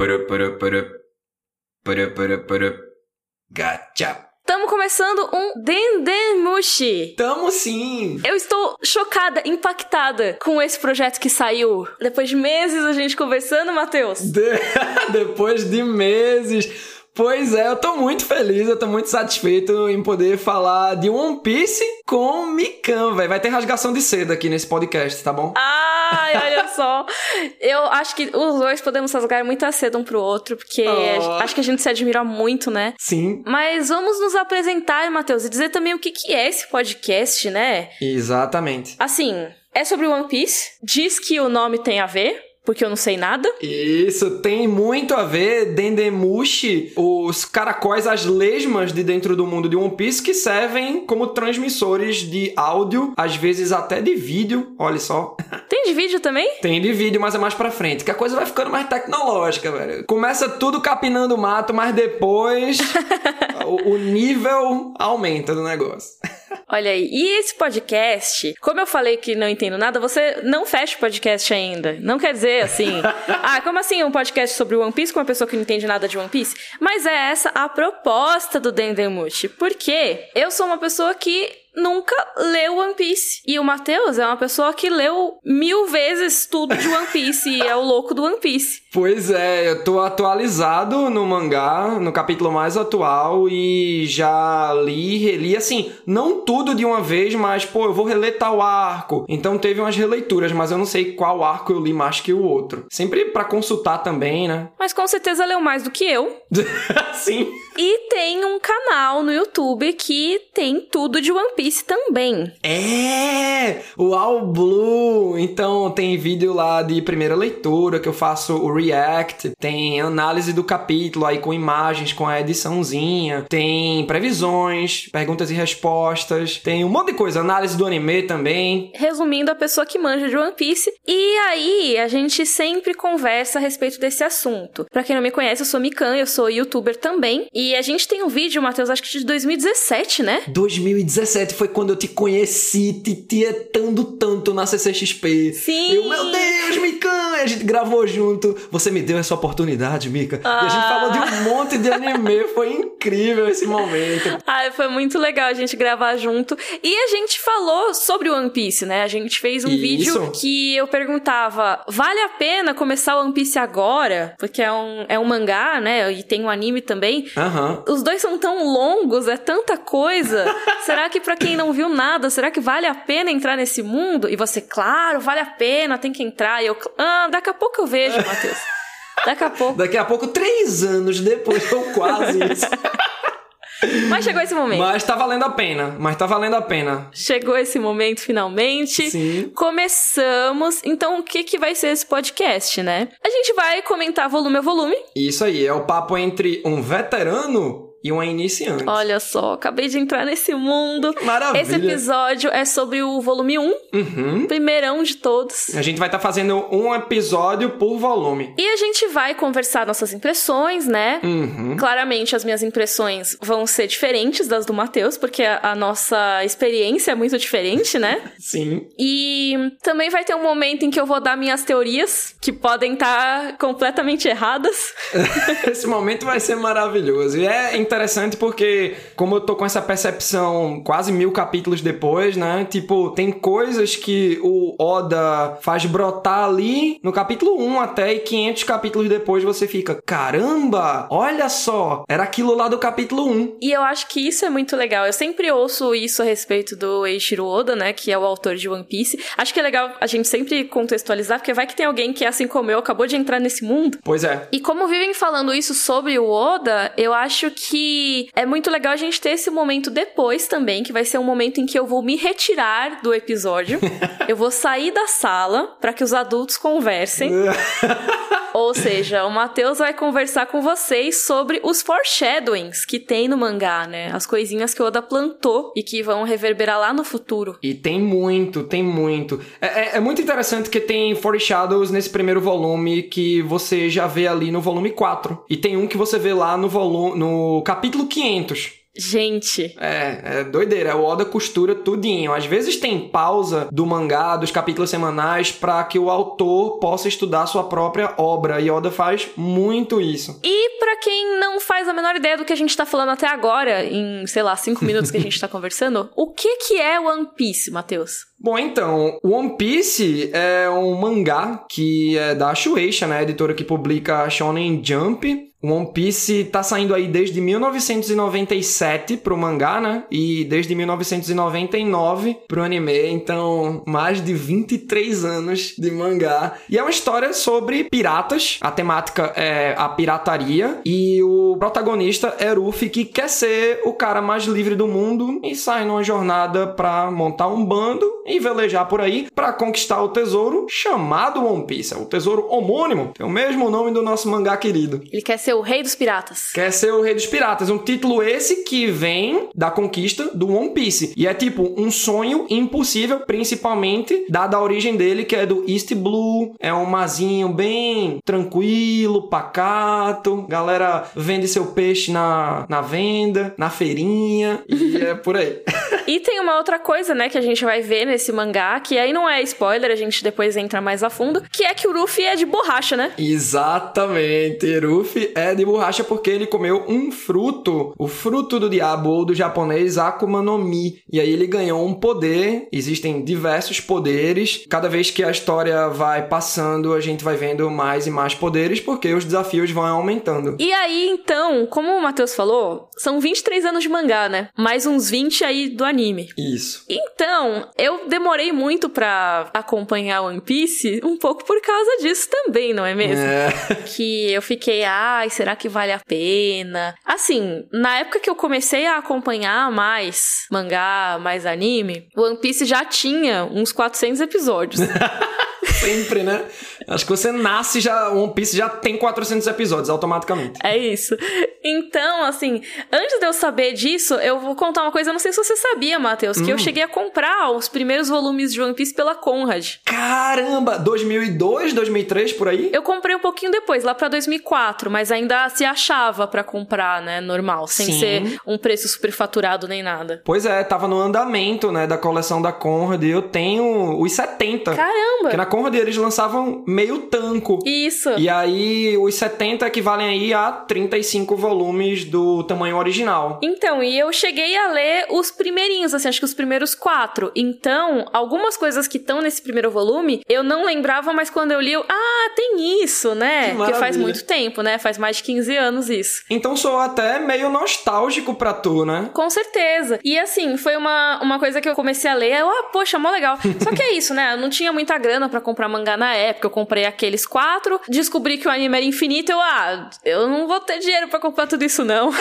Puru, puru, puru. Puru, puru, puru. Gacha. Estamos começando um Dendemushi. Tamo sim! Eu estou chocada, impactada com esse projeto que saiu. Depois de meses a gente conversando, Matheus. De- Depois de meses. Pois é, eu tô muito feliz, eu tô muito satisfeito em poder falar de One Piece com Mikan, velho. Vai ter rasgação de seda aqui nesse podcast, tá bom? Ai, olha só. Eu acho que os dois podemos rasgar muita seda um pro outro, porque Oh. acho que a gente se admira muito, né? Sim, Mas vamos nos apresentar, Matheus, e dizer também o que, que é esse podcast, né? exatamente. Assim, é sobre One Piece. Diz que o nome tem a ver, porque eu não sei nada. Isso tem muito a ver, Dendemushi, os caracóis, as lesmas de dentro do mundo de One Piece que servem como transmissores de áudio, às vezes até de vídeo, olha só. Tem de vídeo também? Tem de vídeo, mas é mais pra frente, que a coisa vai ficando mais tecnológica, velho. Começa tudo capinando mato, mas depois o, o nível aumenta do negócio. Olha aí. E esse podcast, como eu falei que não entendo nada, você não fecha o podcast ainda. Não quer dizer assim. ah, como assim um podcast sobre One Piece com uma pessoa que não entende nada de One Piece? Mas é essa a proposta do Dendemushi. Porque eu sou uma pessoa que nunca leu One Piece. E o Matheus é uma pessoa que leu mil vezes tudo de One Piece e é o louco do One Piece. Pois é, eu tô atualizado no mangá, no capítulo mais atual, e já li, reli, assim, não tudo de uma vez, mas, pô, eu vou reler tal arco. Então teve umas releituras, mas eu não sei qual arco eu li mais que o outro. Sempre pra consultar também, né? Mas com certeza leu mais do que eu. Sim. E tem um canal no YouTube que tem tudo de One Piece também. É! O All Blue! Então tem vídeo lá de primeira leitura que eu faço o react, tem análise do capítulo aí com imagens, com a ediçãozinha, tem previsões, perguntas e respostas, tem um monte de coisa, análise do anime também. Resumindo, a pessoa que manja de One Piece. E aí, a gente sempre conversa a respeito desse assunto. Pra quem não me conhece, eu sou Mikan, eu sou youtuber também. E a gente tem um vídeo, Matheus, acho que de 2017, né? 2017 foi quando eu te conheci, te tietando tanto na CCXP. Sim. Eu, meu Deus, Mikan! A gente gravou junto. Você me deu essa oportunidade, Mika. E a gente Ah. falou de um monte de anime. Foi incrível esse momento. Ai, foi muito legal a gente gravar junto. E a gente falou sobre One Piece, né? A gente fez um Isso. vídeo que eu perguntava: vale a pena começar One Piece agora? Porque é um, é um mangá, né? E tem um anime também. Aham. Os dois são tão longos, é tanta coisa. será que pra quem não viu nada, será que vale a pena entrar nesse mundo? E você, claro, vale a pena, tem que entrar. E eu, ah, daqui a pouco eu vejo, Matheus. Daqui a pouco. Daqui a pouco, três anos depois, ou quase isso. Mas chegou esse momento. Mas tá valendo a pena. Mas tá valendo a pena. Chegou esse momento finalmente. Sim. Começamos. Então, o que, que vai ser esse podcast, né? A gente vai comentar volume a volume. Isso aí, é o papo entre um veterano e uma iniciante. Olha só, acabei de entrar nesse mundo. Maravilha. Esse episódio é sobre o volume 1, Uhum. primeirão de todos. A gente vai estar fazendo um episódio por volume. E a gente vai conversar nossas impressões, né? Uhum. Claramente as minhas impressões vão ser diferentes das do Matheus, porque a, a nossa experiência é muito diferente, né? Sim. E também vai ter um momento em que eu vou dar minhas teorias, que podem estar completamente erradas. Esse momento vai ser maravilhoso. E é interessante porque, como eu tô com essa percepção quase mil capítulos depois, né? Tipo, tem coisas que o Oda faz brotar ali no capítulo 1 até e 500 capítulos depois você fica, caramba, olha só, era aquilo lá do capítulo 1. E eu acho que isso é muito legal. Eu sempre ouço isso a respeito do Eiichiro Oda, né? Que é o autor de One Piece. Acho que é legal a gente sempre contextualizar, porque vai que tem alguém que, assim como eu, acabou de entrar nesse mundo. Pois é. E como vivem falando isso sobre o Oda, eu acho que é muito legal a gente ter esse momento depois também, que vai ser um momento em que eu vou me retirar do episódio. eu vou sair da sala para que os adultos conversem. Ou seja, o Matheus vai conversar com vocês sobre os foreshadowings que tem no mangá, né? As coisinhas que o Oda plantou e que vão reverberar lá no futuro. E tem muito, tem muito. É, é- é muito interessante que tem foreshadows nesse primeiro volume que você já vê ali no volume 4. E tem um que você vê lá no no capítulo 500. Gente. É, é doideira. O Oda costura tudinho. Às vezes tem pausa do mangá, dos capítulos semanais, para que o autor possa estudar sua própria obra. E Oda faz muito isso. E para quem não faz a menor ideia do que a gente tá falando até agora, em, sei lá, cinco minutos que a gente tá conversando, o que que é One Piece, Matheus? Bom, então, One Piece é um mangá que é da Shueisha, né, a editora que publica Shonen Jump. One Piece tá saindo aí desde 1997 pro mangá, né? E desde 1999 pro anime. Então, mais de 23 anos de mangá. E é uma história sobre piratas. A temática é a pirataria. E o protagonista é Ruffy, que quer ser o cara mais livre do mundo e sai numa jornada pra montar um bando e velejar por aí para conquistar o tesouro chamado One Piece. É o tesouro homônimo. Tem o mesmo nome do nosso mangá querido. Ele quer ser o rei dos piratas. Quer ser o rei dos piratas. Um título esse que vem da conquista do One Piece. E é tipo um sonho impossível, principalmente dada a origem dele, que é do East Blue. É um mazinho bem tranquilo, pacato. Galera vende seu peixe na, na venda, na feirinha. E é por aí. E tem uma outra coisa, né, que a gente vai ver nesse mangá, que aí não é spoiler, a gente depois entra mais a fundo, que é que o Ruffy é de borracha, né? Exatamente. Ruffy é de borracha porque ele comeu um fruto, o fruto do diabo ou do japonês Akuma no Mi. E aí ele ganhou um poder. Existem diversos poderes. Cada vez que a história vai passando, a gente vai vendo mais e mais poderes porque os desafios vão aumentando. E aí, então, como o Matheus falou, são 23 anos de mangá, né? Mais uns 20 aí do anime. Isso. Então, eu demorei muito para acompanhar One Piece, um pouco por causa disso também, não é mesmo? É. Que eu fiquei, ai, será que vale a pena? Assim, na época que eu comecei a acompanhar mais mangá, mais anime, One Piece já tinha uns 400 episódios. Sempre, né? Acho que você nasce já, One Piece já tem 400 episódios automaticamente. É isso. Então, assim, antes de eu saber disso, eu vou contar uma coisa, eu não sei se você sabia, Matheus, que hum. eu cheguei a comprar os primeiros volumes de One Piece pela Conrad. Caramba, 2002, 2003 por aí? Eu comprei um pouquinho depois, lá para 2004, mas ainda se achava para comprar, né, normal, sem Sim. ser um preço superfaturado nem nada. Pois é, tava no andamento, né, da coleção da Conrad, e eu tenho os 70. Caramba. Que na Conrad eles lançavam meio tanco. Isso. E aí os 70 equivalem aí a 35 volumes do tamanho original. Então, e eu cheguei a ler os primeirinhos, assim, acho que os primeiros quatro. Então, algumas coisas que estão nesse primeiro volume, eu não lembrava, mas quando eu li, eu, ah, tem isso, né? Porque faz muito tempo, né? Faz mais de 15 anos isso. Então sou até meio nostálgico pra tu, né? Com certeza. E assim, foi uma, uma coisa que eu comecei a ler, eu, ah, poxa, mó legal. Só que é isso, né? Eu não tinha muita grana para comprar mangá na época, eu comprei aqueles quatro, descobri que o anime era infinito, eu, ah, eu não vou ter dinheiro para comprar tudo isso não.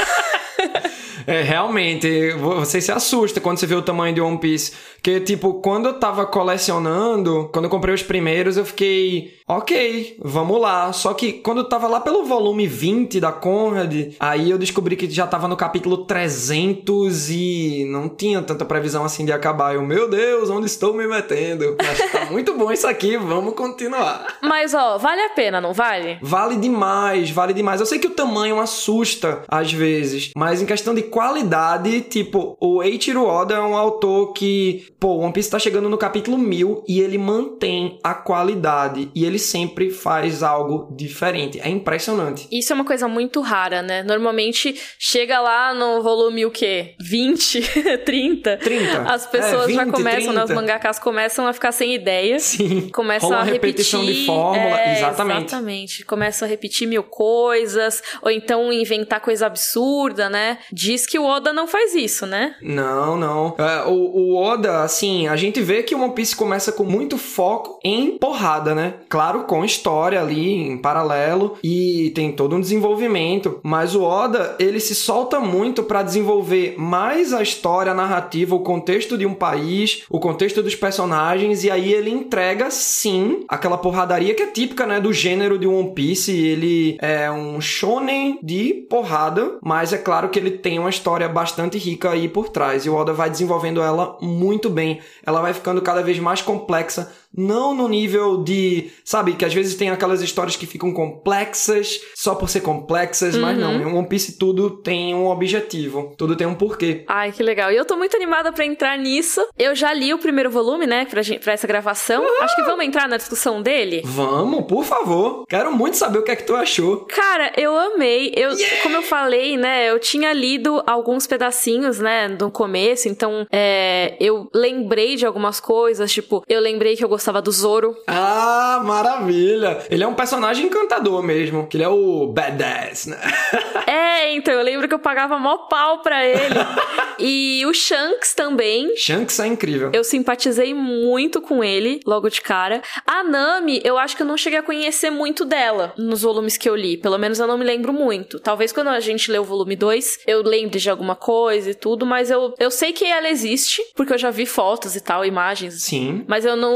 é, realmente, você se assusta quando você vê o tamanho de One Piece. Que, tipo, quando eu tava colecionando, quando eu comprei os primeiros, eu fiquei, ok, vamos lá. Só que quando eu tava lá pelo volume 20 da Conrad, aí eu descobri que já tava no capítulo 300 e não tinha tanta previsão assim de acabar. Eu, meu Deus, onde estou me metendo? Que tá muito bom isso aqui, vamos continuar. Mas, ó, vale a pena, não vale? Vale demais, vale demais. Eu sei que o tamanho assusta às vezes, mas em questão de qualidade, tipo, o Eiichiro Oda é um autor que Pô, One Piece tá chegando no capítulo 1000 e ele mantém a qualidade e ele sempre faz algo diferente. É impressionante. Isso é uma coisa muito rara, né? Normalmente chega lá no volume o quê? 20, 30. 30. As pessoas é, 20, já começam, né? Os mangakas começam a ficar sem ideia. Sim. Começam Rola a repetir. repetição de fórmula, é, exatamente. Exatamente. Começam a repetir mil coisas, ou então inventar coisa absurda, né? Diz que o Oda não faz isso, né? Não, não. É, o, o Oda assim, a gente vê que o One Piece começa com muito foco em porrada, né? Claro, com história ali em paralelo e tem todo um desenvolvimento, mas o Oda, ele se solta muito para desenvolver mais a história, a narrativa, o contexto de um país, o contexto dos personagens e aí ele entrega sim aquela porradaria que é típica, né, do gênero de One Piece. Ele é um shonen de porrada, mas é claro que ele tem uma história bastante rica aí por trás e o Oda vai desenvolvendo ela muito muito bem, ela vai ficando cada vez mais complexa, não no nível de, sabe, que às vezes tem aquelas histórias que ficam complexas só por ser complexas, uhum. mas não, em One Piece tudo tem um objetivo, tudo tem um porquê. Ai, que legal. E eu tô muito animada para entrar nisso. Eu já li o primeiro volume, né, pra, gente, pra essa gravação. Uhum. Acho que vamos entrar na discussão dele? Vamos, por favor. Quero muito saber o que é que tu achou. Cara, eu amei. Eu, yeah! como eu falei, né, eu tinha lido alguns pedacinhos, né, no começo, então é, eu lembrei de algumas coisas, tipo, eu lembrei que eu gostava do Zoro. Ah, maravilha! Ele é um personagem encantador mesmo, que ele é o badass, né? é, então, eu lembro que eu pagava mó pau pra ele. e o Shanks também. Shanks é incrível. Eu simpatizei muito com ele, logo de cara. A Nami, eu acho que eu não cheguei a conhecer muito dela nos volumes que eu li. Pelo menos eu não me lembro muito. Talvez quando a gente lê o volume 2, eu lembre de alguma coisa e tudo, mas eu, eu sei que ela existe, porque eu já vi fotos e tal, imagens. Sim. Mas eu não,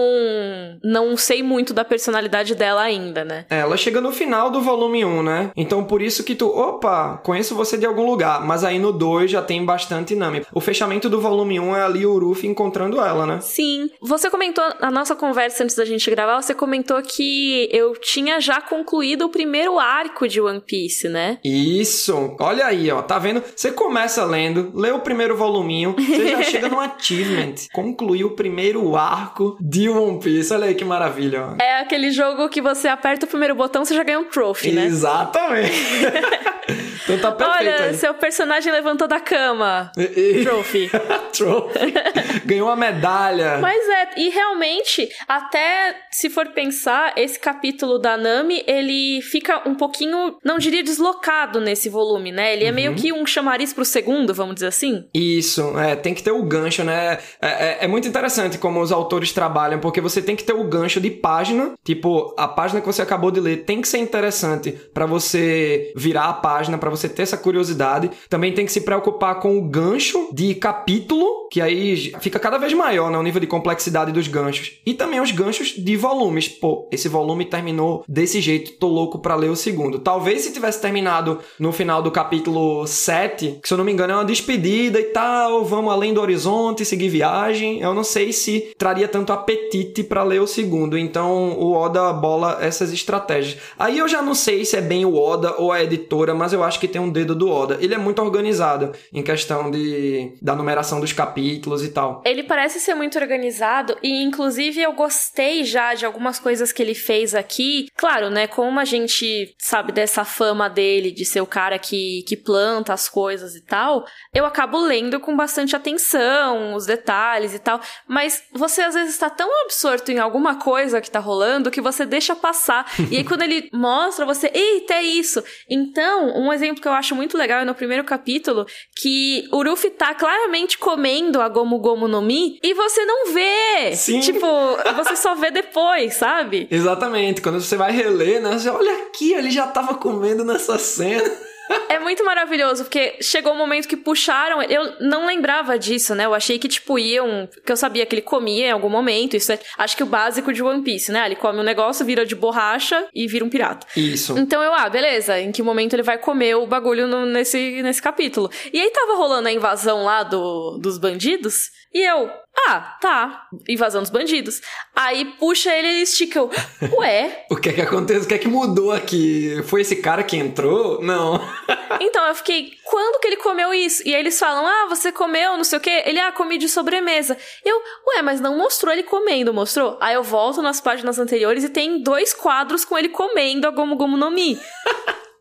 não sei muito da personalidade dela ainda, né? É, ela chega no final do volume 1, né? Então por isso que tu, opa, conheço você de algum lugar. Mas aí no 2 já tem bastante Nami. O fechamento do volume 1 é ali o Ruffy encontrando ela, né? Sim. Você comentou, na nossa conversa antes da gente gravar, você comentou que eu tinha já concluído o primeiro arco de One Piece, né? Isso. Olha aí, ó. Tá vendo? Você começa lendo, lê o primeiro voluminho, você já chega no achievement. Concluiu o primeiro arco de One Piece. Olha aí que maravilha. Ó. É aquele jogo que você aperta o primeiro botão, você já ganha um trophy, né? Exatamente. então tá perfeito. Olha, aí. seu personagem levantou da cama. Trophy. trophy. Ganhou uma medalha. Mas é, e realmente, até se for pensar, esse capítulo da Nami, ele fica um pouquinho, não diria deslocado nesse volume, né? Ele é uhum. meio que um chamariz pro segundo, vamos dizer assim. Isso, é, tem que ter o gancho, né? É, é, é muito interessante como os autores trabalham, porque você tem que ter o gancho de página, tipo, a página que você acabou de ler tem que ser interessante para você virar a página, para você ter essa curiosidade. Também tem que se preocupar com o gancho de capítulo, que aí fica cada vez maior, né? O nível de complexidade dos ganchos. E também os ganchos de volumes. Pô, esse volume terminou desse jeito, tô louco para ler o segundo. Talvez se tivesse terminado no final do capítulo 7, que se eu não me engano é uma despedida e tal, vamos além do horizonte, seguir viagem, eu não sei se traria tanto apetite para ler o segundo. Então o Oda bola essas estratégias. Aí eu já não sei se é bem o Oda ou a editora, mas eu acho que tem um dedo do Oda. Ele é muito organizado em questão de da numeração dos capítulos e tal. Ele parece ser muito organizado e inclusive eu gostei já de algumas coisas que ele fez aqui. Claro, né, como a gente sabe dessa fama dele de ser o cara que, que planta as coisas e tal, eu acabo lendo com bastante atenção os detalhes e tal, mas você às vezes está tão absorto em alguma coisa que tá rolando que você deixa passar. e aí quando ele mostra você, eita, é isso. Então, um exemplo que eu acho muito legal é no primeiro capítulo que o Ruffy tá claramente comendo a Gomu Gomu no Mi e você não vê. Sim. Tipo, você só vê depois, sabe? Exatamente. Quando você vai reler, né? Você olha aqui, ele já tava comendo nessa cena. É muito maravilhoso, porque chegou um momento que puxaram. Eu não lembrava disso, né? Eu achei que, tipo, iam. Que eu sabia que ele comia em algum momento. Isso é, acho que o básico de One Piece, né? Ele come um negócio, vira de borracha e vira um pirata. Isso. Então eu, ah, beleza. Em que momento ele vai comer o bagulho no, nesse, nesse capítulo? E aí tava rolando a invasão lá do, dos bandidos. E eu, ah, tá. Invasão dos bandidos. Aí puxa ele e estica. Ué? o que é que aconteceu? O que é que mudou aqui? Foi esse cara que entrou? Não. então eu fiquei, quando que ele comeu isso? E aí eles falam, ah, você comeu, não sei o quê. Ele, ah, comi de sobremesa. Eu, ué, mas não mostrou ele comendo, mostrou? Aí eu volto nas páginas anteriores e tem dois quadros com ele comendo a Gomu Gomu no Mi.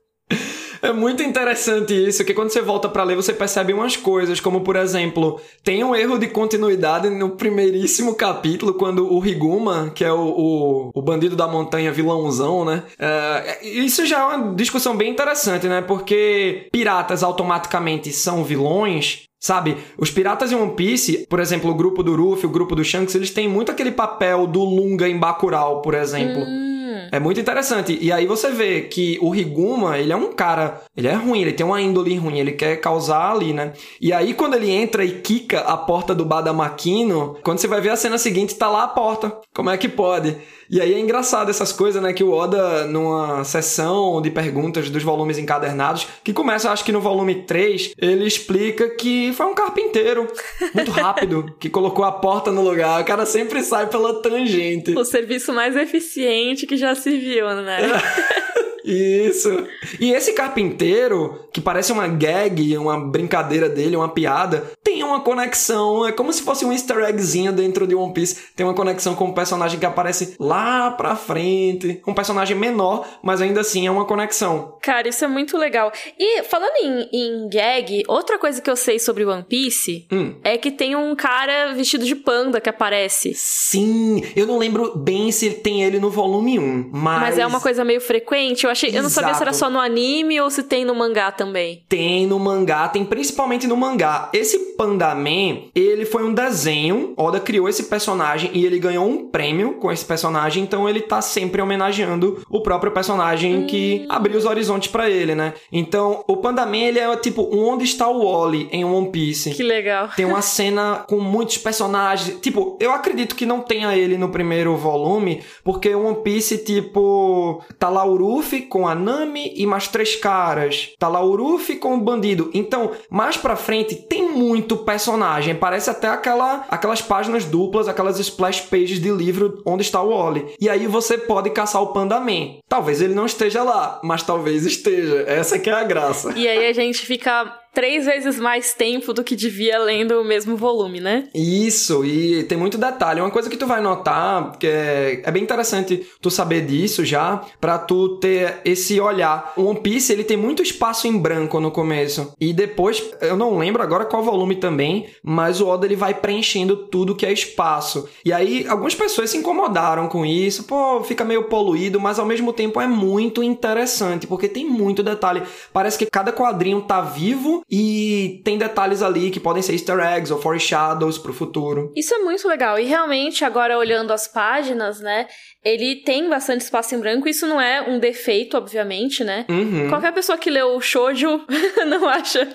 É muito interessante isso, que quando você volta para ler, você percebe umas coisas, como por exemplo, tem um erro de continuidade no primeiríssimo capítulo, quando o Riguma, que é o, o, o bandido da montanha vilãozão, né? Uh, isso já é uma discussão bem interessante, né? Porque piratas automaticamente são vilões, Sabe, os piratas em One Piece, por exemplo, o grupo do Ruffy, o grupo do Shanks, eles têm muito aquele papel do Lunga em Bacurau, por exemplo. Hum. É muito interessante. E aí você vê que o Riguma, ele é um cara, ele é ruim, ele tem uma índole ruim, ele quer causar ali, né? E aí quando ele entra e quica a porta do Badamakino, quando você vai ver a cena seguinte, tá lá a porta. Como é que pode? E aí é engraçado essas coisas, né? Que o Oda, numa sessão de perguntas dos volumes encadernados, que começa, acho que no volume 3, ele explica que foi um carpinteiro muito rápido que colocou a porta no lugar. O cara sempre sai pela tangente. O serviço mais eficiente que já se viu, né? Isso. E esse carpinteiro, que parece uma gag, uma brincadeira dele, uma piada, tem uma conexão. É como se fosse um easter eggzinho dentro de One Piece. Tem uma conexão com um personagem que aparece lá pra frente. Um personagem menor, mas ainda assim é uma conexão. Cara, isso é muito legal. E falando em, em gag, outra coisa que eu sei sobre One Piece hum. é que tem um cara vestido de panda que aparece. Sim, eu não lembro bem se tem ele no volume 1, mas. Mas é uma coisa meio frequente. Eu achei. Exato. Eu não sabia se era só no anime ou se tem no mangá também. Tem no mangá, tem principalmente no mangá. Esse Pandaman, ele foi um desenho. Oda criou esse personagem e ele ganhou um prêmio com esse personagem, então ele tá sempre homenageando o próprio personagem hum. que abriu os horizontes para ele, né? Então, o Pandaman, ele é tipo onde está o Wally em One Piece. Que legal. Tem uma cena com muitos personagens. Tipo, eu acredito que não tenha ele no primeiro volume, porque One Piece, tipo, tá lá o Com a Nami e mais três caras. Tá lá o Ruffy com o bandido. Então, mais pra frente, tem muito personagem. Parece até aquela, aquelas páginas duplas, aquelas splash pages de livro onde está o Wally. E aí você pode caçar o Panda Man. Talvez ele não esteja lá, mas talvez esteja. Essa que é a graça. E aí a gente fica três vezes mais tempo do que devia lendo o mesmo volume, né? Isso, e tem muito detalhe. Uma coisa que tu vai notar, que é, é bem interessante tu saber disso já, para tu ter esse olhar. O One Piece, ele tem muito espaço em branco no começo. E depois, eu não lembro agora qual volume também, mas o Oda ele vai preenchendo tudo que é espaço. E aí, algumas pessoas se incomodaram com isso, pô, fica meio poluído, mas ao mesmo tempo é muito interessante, porque tem muito detalhe. Parece que cada quadrinho tá vivo e tem detalhes ali que podem ser easter eggs ou foreshadows pro futuro. Isso é muito legal. E realmente, agora olhando as páginas, né? Ele tem bastante espaço em branco. Isso não é um defeito, obviamente, né? Uhum. Qualquer pessoa que leu Shoujo não acha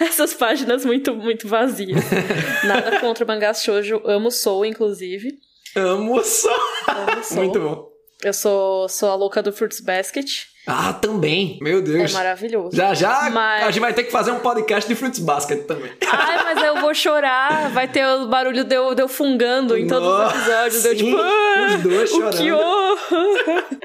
essas páginas muito, muito vazias. Nada contra o mangás Shoujo. Amo Soul, inclusive. Amo Soul. Amo Soul. muito bom. Eu sou, sou a louca do Fruits Basket. Ah, também. Meu Deus. É maravilhoso. Já, já mas... a gente vai ter que fazer um podcast de Fruits Basket também. Ai, mas eu vou chorar. Vai ter o barulho de eu, de eu fungando em todos os episódios. Sim, eu, tipo, ah, os dois o chorando. que.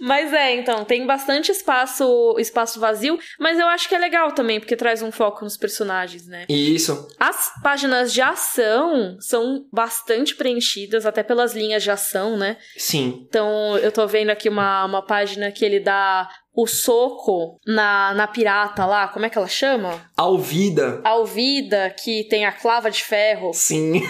Mas é, então, tem bastante espaço, espaço vazio, mas eu acho que é legal também, porque traz um foco nos personagens, né? Isso. As páginas de ação são bastante preenchidas, até pelas linhas de ação, né? Sim. Então, eu tô vendo aqui uma, uma página que ele dá o soco na, na pirata lá, como é que ela chama? Alvida. Alvida, que tem a clava de ferro. Sim.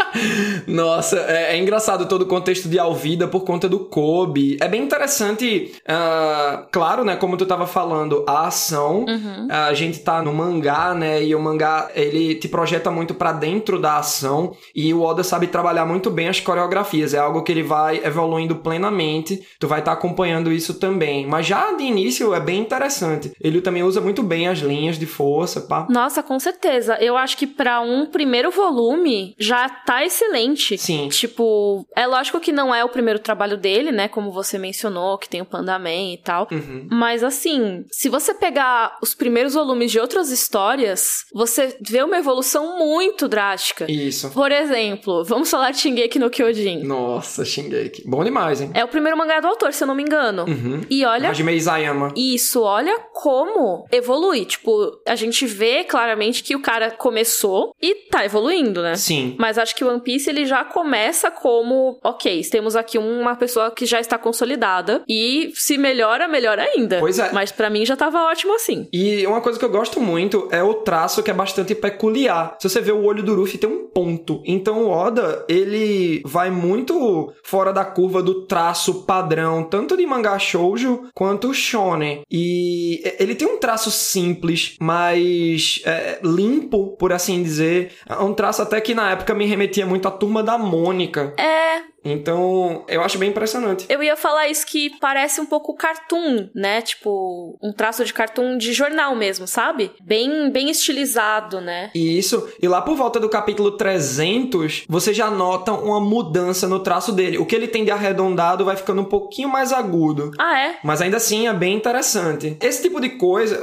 Nossa, é, é, engraçado todo o contexto de Alvida por conta do Kobe. É bem interessante, uh, claro, né, como tu tava falando, a ação. Uhum. A gente tá no mangá, né, e o mangá, ele te projeta muito para dentro da ação e o Oda sabe trabalhar muito bem as coreografias. É algo que ele vai evoluindo plenamente. Tu vai estar tá acompanhando isso também. Mas já de início é bem interessante. Ele também usa muito bem as linhas de força, pá. Nossa, com certeza. Eu acho que para um primeiro volume já tá excelente. Sim. Tipo, é lógico que não é o primeiro trabalho dele, né? Como você mencionou, que tem o Panda Man e tal. Uhum. Mas assim, se você pegar os primeiros volumes de outras histórias, você vê uma evolução muito drástica. Isso. Por exemplo, vamos falar de Shingeki no Kyojin. Nossa, Shingeki. Bom demais, hein? É o primeiro mangá do autor, se eu não me engano. Uhum. E olha. Hajime Isayama. Isso, olha como evolui. Tipo, a gente vê claramente que o cara começou e tá evoluindo, né? Sim. Mas acho que o One Piece ele já começa como, ok, temos aqui uma pessoa que já está consolidada e se melhora, melhor ainda. Pois é. Mas para mim já tava ótimo assim. E uma coisa que eu gosto muito é o traço que é bastante peculiar. Se você vê o olho do Ruffy tem um ponto. Então o Oda, ele vai muito fora da curva do traço padrão, tanto de mangá shoujo quanto shonen. E ele tem um traço simples, mas é, limpo, por assim dizer. É um traço até que na época me remetia muito à turma da Mônica. É, Então, eu acho bem impressionante. Eu ia falar isso que parece um pouco cartoon, né? Tipo, um traço de cartoon de jornal mesmo, sabe? Bem, bem estilizado, né? Isso. E lá por volta do capítulo 300, você já nota uma mudança no traço dele. O que ele tem de arredondado vai ficando um pouquinho mais agudo. Ah, é? Mas ainda assim é bem interessante. Esse tipo de coisa,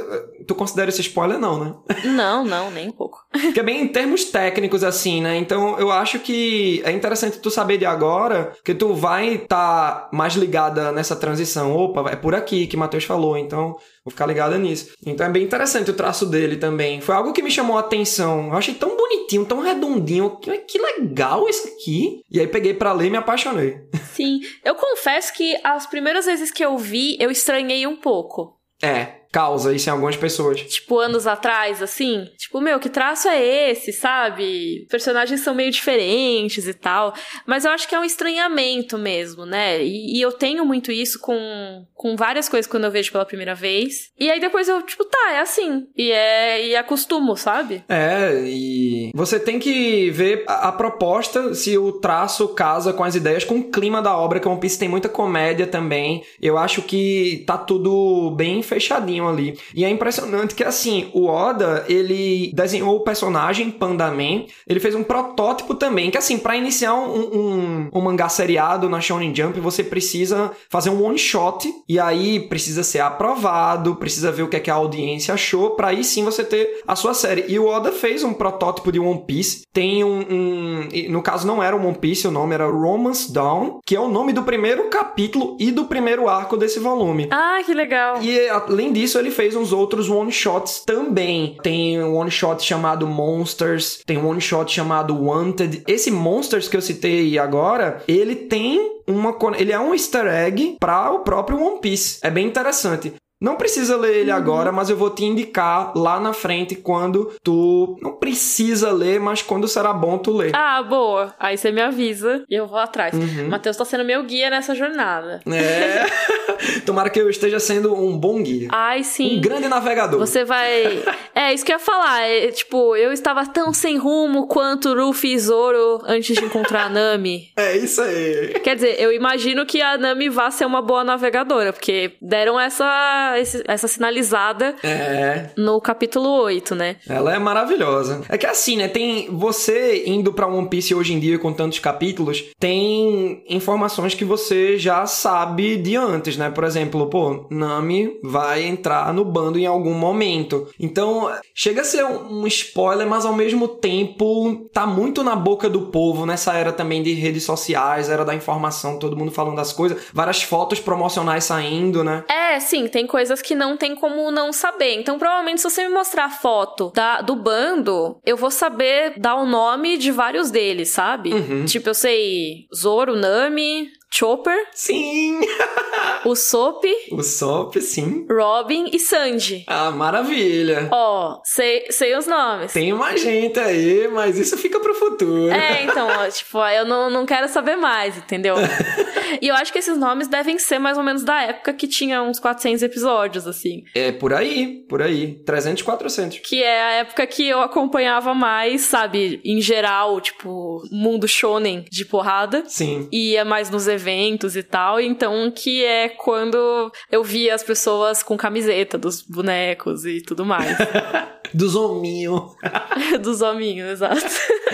tu considera esse spoiler não, né? Não, não, nem um pouco. que é bem em termos técnicos assim, né? Então eu acho que é interessante tu saber de agora que tu vai estar tá mais ligada nessa transição. Opa, é por aqui que Matheus falou, então vou ficar ligada nisso. Então é bem interessante o traço dele também. Foi algo que me chamou a atenção. Eu achei tão bonitinho, tão redondinho. Que, que legal isso aqui. E aí peguei para ler e me apaixonei. Sim, eu confesso que as primeiras vezes que eu vi, eu estranhei um pouco. É, causa isso em algumas pessoas. Tipo, anos atrás, assim. Tipo, meu, que traço é esse, sabe? Personagens são meio diferentes e tal. Mas eu acho que é um estranhamento mesmo, né? E, e, eu tenho muito isso com, com várias coisas quando eu vejo pela primeira vez. E aí depois eu, tipo, tá, é assim. E é. E acostumo, sabe? É, e você tem que ver a, a proposta, se o traço casa com as ideias, com o clima da obra, que One Piece tem muita comédia também. Eu acho que tá tudo bem fechadinho ali. E é impressionante que, assim, o Oda, ele desenhou o personagem Pandaman, ele fez um protótipo também, que, assim, para iniciar um, um, um, mangá seriado na Shonen Jump, você precisa fazer um one-shot, e aí precisa ser aprovado, precisa ver o que, é que a audiência achou, para aí sim você ter a sua série. E o Oda fez um protótipo de One Piece, tem um, um no caso não era One Piece, o nome era Romance Dawn, que é o nome do primeiro capítulo e do primeiro arco desse volume. Ah, que legal. E além disso, ele fez uns outros one-shots também. Tem um one-shot chamado Monsters, tem um one-shot chamado Wanted. Esse Monsters que eu citei agora, ele tem uma ele é um easter egg para o próprio One Piece. É bem interessante. Não precisa ler ele uhum. agora, mas eu vou te indicar lá na frente quando tu não precisa ler, mas quando será bom tu ler. Ah, boa. Aí você me avisa e eu vou atrás. Uhum. Matheus tá sendo meu guia nessa jornada. É. Tomara que eu esteja sendo um bom guia. Ai, sim. Um grande navegador. Você vai. é, isso que eu ia falar. É, tipo, eu estava tão sem rumo quanto Ruffy e Zoro antes de encontrar a Nami. É isso aí. Quer dizer, eu imagino que a Nami vá ser uma boa navegadora, porque deram essa esse, essa sinalizada é. no capítulo 8, né? Ela é maravilhosa. É que assim, né? Tem você indo para One Piece hoje em dia com tantos capítulos, tem informações que você já sabe de antes, né? Por exemplo, pô, Nami vai entrar no bando em algum momento. Então, chega a ser um spoiler, mas ao mesmo tempo tá muito na boca do povo nessa era também de redes sociais, era da informação, todo mundo falando das coisas, várias fotos promocionais saindo, né? É, sim, tem coisas coisas que não tem como não saber. Então, provavelmente, se você me mostrar a foto da, do bando, eu vou saber dar o nome de vários deles, sabe? Uhum. Tipo, eu sei Zoro, Nami, Chopper. Sim! o Soap. O Soap, sim. Robin e Sandy. Ah, maravilha. Ó, oh, sei, sei os nomes. Tem mais gente aí, mas isso fica pro futuro. É, então, ó, tipo, eu não, não quero saber mais, entendeu? e eu acho que esses nomes devem ser mais ou menos da época que tinha uns 400 episódios, assim. É, por aí, por aí. 300, 400. Que é a época que eu acompanhava mais, sabe, em geral, tipo, mundo shonen de porrada. Sim. E ia mais nos eventos e tal, então que é quando eu via as pessoas com camiseta dos bonecos e tudo mais. Dos hominhos. Dos hominhos, exato.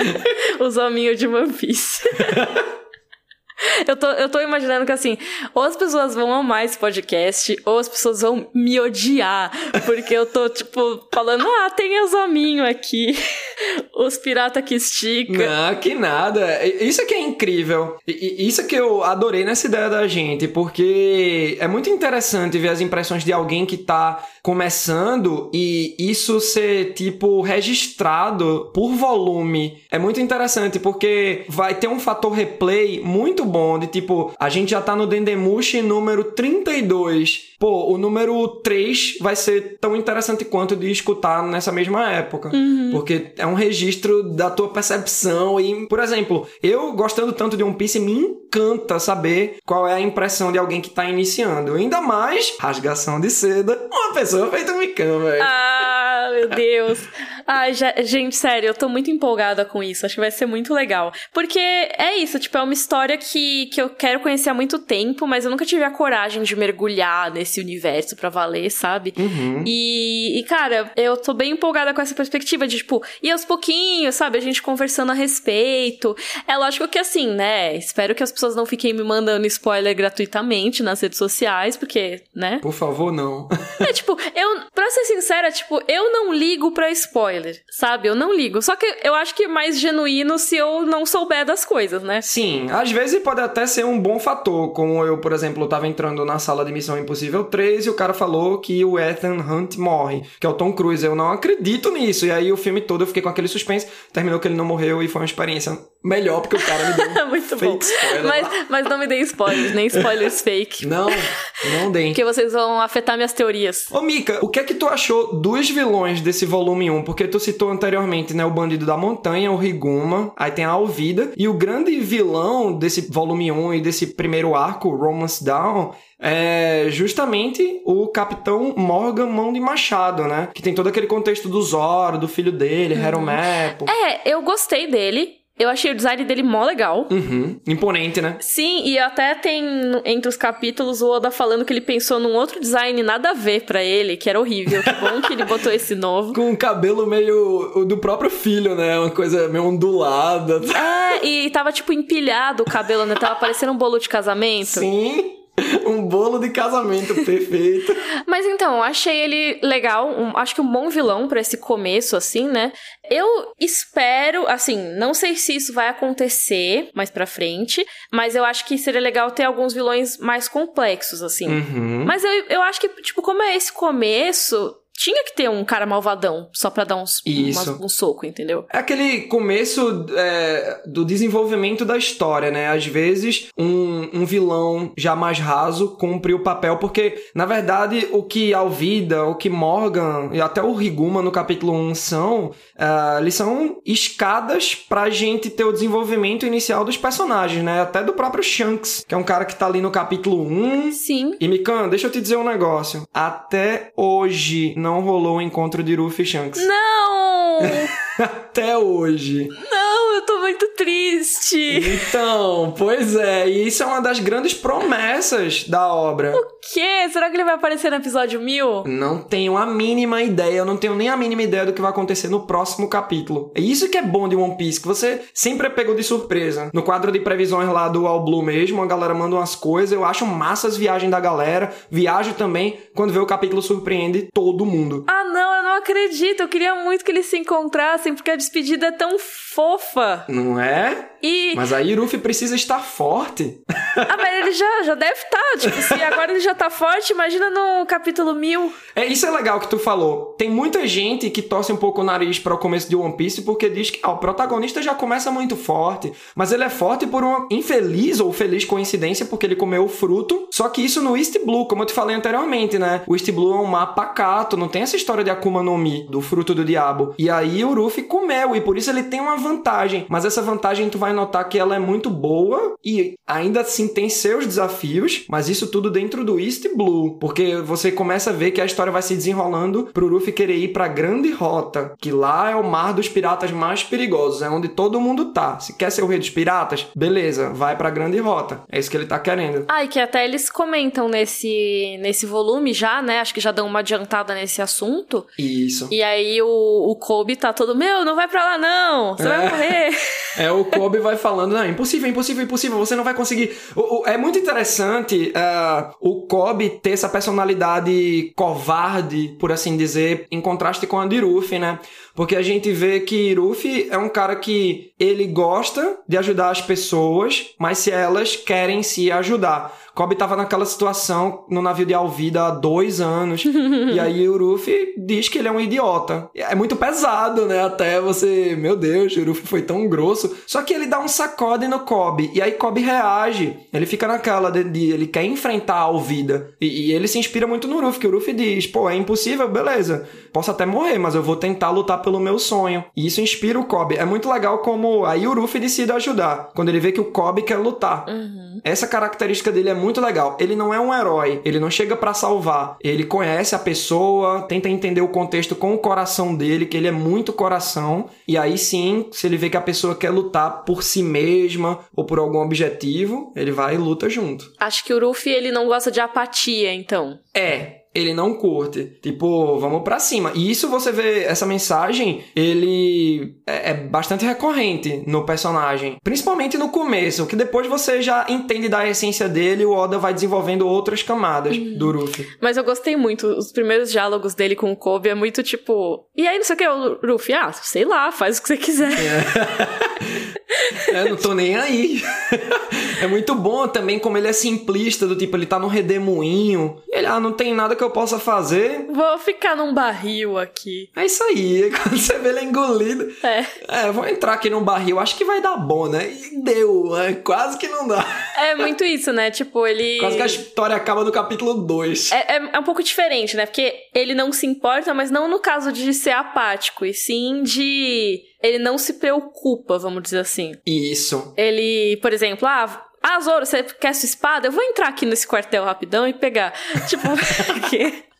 Os hominhos de One Piece. Eu tô, eu tô imaginando que assim, ou as pessoas vão amar esse podcast, ou as pessoas vão me odiar. Porque eu tô, tipo, falando, ah, tem os hominhos aqui. Os pirata que estica. Não, que nada. Isso é que é incrível. Isso é que eu adorei nessa ideia da gente, porque é muito interessante ver as impressões de alguém que tá começando e isso ser tipo registrado por volume. É muito interessante porque vai ter um fator replay muito bom de tipo, a gente já tá no Dendemushi número 32. Pô, o número 3 vai ser tão interessante quanto de escutar nessa mesma época. Uhum. Porque é um registro da tua percepção e, por exemplo, eu gostando tanto de One Piece, me encanta saber qual é a impressão de alguém que tá iniciando. Ainda mais rasgação de seda, uma pessoa feita um micão, velho. Ah, meu Deus. Ai, já, gente, sério, eu tô muito empolgada com isso. Acho que vai ser muito legal. Porque é isso, tipo, é uma história que, que eu quero conhecer há muito tempo, mas eu nunca tive a coragem de mergulhar nesse universo pra valer, sabe? Uhum. E, e, cara, eu tô bem empolgada com essa perspectiva de, tipo, ir aos pouquinhos, sabe? A gente conversando a respeito. É lógico que assim, né? Espero que as pessoas não fiquem me mandando spoiler gratuitamente nas redes sociais, porque, né? Por favor, não. É, tipo, eu, pra ser sincera, tipo, eu não ligo pra spoiler, sabe? Eu não ligo. Só que eu acho que é mais genuíno se eu não souber das coisas, né? Sim, às vezes pode até ser um bom fator, como eu, por exemplo, tava entrando na sala de Missão Impossível 3 e o cara falou que o Ethan Hunt morre, que é o Tom Cruise. Eu não acredito nisso. E aí o filme todo eu fiquei com aquele suspense, terminou que ele não morreu e foi uma experiência melhor, porque o cara me deu Muito fake bom. spoiler. Mas, mas não me deem spoilers, nem spoilers fake. Não, não deem. Porque vocês vão afetar minhas teorias. Ô Mika, o que é que tu achou dos vilões desse volume 1? Porque tu citou anteriormente, né, o Bandido da Montanha, o Riguma, aí tem a Alvida, e o grande vilão desse volume 1 e desse primeiro arco, Romance Down, é justamente o Capitão Morgan Mão de Machado, né? Que tem todo aquele contexto do Zoro, do filho dele, Hero Map. É, eu gostei dele. Eu achei o design dele mó legal. Uhum. Imponente, né? Sim, e até tem entre os capítulos o Oda falando que ele pensou num outro design nada a ver pra ele, que era horrível. Que bom que ele botou esse novo. Com o cabelo meio do próprio filho, né? Uma coisa meio ondulada. É, e tava tipo empilhado o cabelo, né? Tava parecendo um bolo de casamento. Sim. Um bolo de casamento perfeito. Mas então, eu achei ele legal, um- acho que um bom vilão pra esse começo, assim, né? Eu espero, assim, não sei se isso vai acontecer mais pra frente, mas eu acho que seria legal ter alguns vilões mais complexos, assim. Uhum. Mas eu, eu acho que, tipo, como é esse começo, tinha que ter um cara malvadão só pra dar uns, umas- um soco, entendeu? É aquele começo é, do desenvolvimento da história, né? Às vezes, um, um vilão já mais raso cumpre o papel, porque, na verdade, o que Alvida, o que Morgan e até o Riguma no capítulo 1 são, ah, eles são escadas pra gente ter o desenvolvimento inicial dos personagens, né? Até do próprio Shanks, que é um cara que tá ali no capítulo 1, Sim. e Mikan, deixa eu te dizer um negócio. Até hoje não rolou o encontro de Ruffy e Shanks. Não! Até hoje. não, eu tô muito triste. Então, pois é, e isso é uma das grandes promessas da obra. O quê? Será que ele vai aparecer no episódio 1000? Não tenho a mínima ideia, eu não tenho nem a mínima ideia do que vai acontecer no próximo capítulo. É isso que é bom de One Piece, que você sempre é pego de surpresa. No quadro de previsões lá do All Blue mesmo, a galera manda umas coisas, eu acho massa as viagens da galera, viajo também, quando vê o capítulo surpreende todo mundo. Ah, não, eu não acredito. Eu queria muito que eles se encontrassem, porque a despedida é tão fofa. Não é? E. Mas aí Ruffy precisa estar forte. Ah, mas ele já, já deve estar. Tipo, se agora ele já tá forte, imagina no capítulo 1000. É, isso é legal que tu falou. Tem muita gente que torce um pouco o nariz para o começo de One Piece porque diz que ah, o protagonista já começa muito forte, mas ele é forte por uma infeliz ou feliz coincidência porque ele comeu o fruto. Só que isso no East Blue, como eu te falei anteriormente, né? O East Blue é um mar pacato, não tem essa história de Akuma no Mi, do fruto do diabo. E aí o Ruffy comeu e por isso ele tem uma vantagem, mas essa vantagem tu vai notar que ela é muito boa e ainda assim tem seus desafios, mas isso tudo dentro do East Blue, porque você começa a ver que a história vai se desenrolando pro Ruffy querer ir pra Grande Rota, que lá é o mar dos piratas mais perigosos, é onde todo mundo tá. Se quer ser o rei dos piratas, beleza, vai pra Grande Rota. É isso que ele tá querendo. Ah, e que até eles comentam nesse, nesse volume já, né? Acho que já dão uma adiantada nesse assunto. Isso. E aí o, o Kobe tá todo, meu, não vai pra lá não, você vai É. morrer. É, o Kobe vai falando, não, impossível, impossível, impossível, você não vai conseguir. O- o- é muito interessante ah, o Kobe ter essa personalidade covarde, por assim dizer, em contraste com a de Ruffy, né? Porque a gente vê que Ruffy é um cara que ele gosta de ajudar as pessoas, mas se elas querem se ajudar. Kobe tava naquela situação no navio de Alvida há dois anos. e aí o Ruffy diz que ele é um idiota. É muito pesado, né? Até você, meu Deus, o Ruffy foi tão grosso. Só que ele dá um sacode no Kobe. E aí Kobe reage. Ele fica naquela de, de- ele quer enfrentar a Alvida. E, e ele se inspira muito no Ruffy, que o Ruffy diz, pô, é impossível, beleza. Posso até morrer, mas eu vou tentar lutar pelo meu sonho. E isso inspira o Kobe. É muito legal como aí o Ruffy decide ajudar. Quando ele vê que o Kobe quer lutar. Essa característica dele é muito legal. Ele não é um herói, ele não chega para salvar. Ele conhece a pessoa, tenta entender o contexto com o coração dele, que ele é muito coração. E aí sim, se ele vê que a pessoa quer lutar por si mesma ou por algum objetivo, ele vai e luta junto. Acho que o Ruffy ele não gosta de apatia, então. É, ele não curte. Tipo, vamos para cima. E isso você vê, essa mensagem, ele é, é, bastante recorrente no personagem. Principalmente no começo, que depois você já entende da essência dele e o Oda vai desenvolvendo outras camadas uhum. do Ruffy. Mas eu gostei muito. Os primeiros diálogos dele com o Kobe é muito tipo. E aí, não sei o que, o Ruffy? Ah, sei lá, faz o que você quiser. É. é não tô nem aí. é muito bom também como ele é simplista, do tipo, ele tá no redemoinho. E ele, ah, não tem nada que eu possa fazer. Vou ficar num barril aqui. É isso aí. Quando você vê ele engolido. É. É, vou entrar aqui num barril. Acho que vai dar bom, né? E deu, né? Quase que não dá. É muito isso, né? Tipo, ele. Quase que a história acaba no capítulo 2. É, é, é um pouco diferente, né? Porque ele não se importa, mas não no caso de ser apático, e sim de ele não se preocupa, vamos dizer assim. Isso. Ele, por exemplo, ah, ah, Zoro, você quer sua espada? Eu vou entrar aqui nesse quartel rapidão e pegar. Tipo?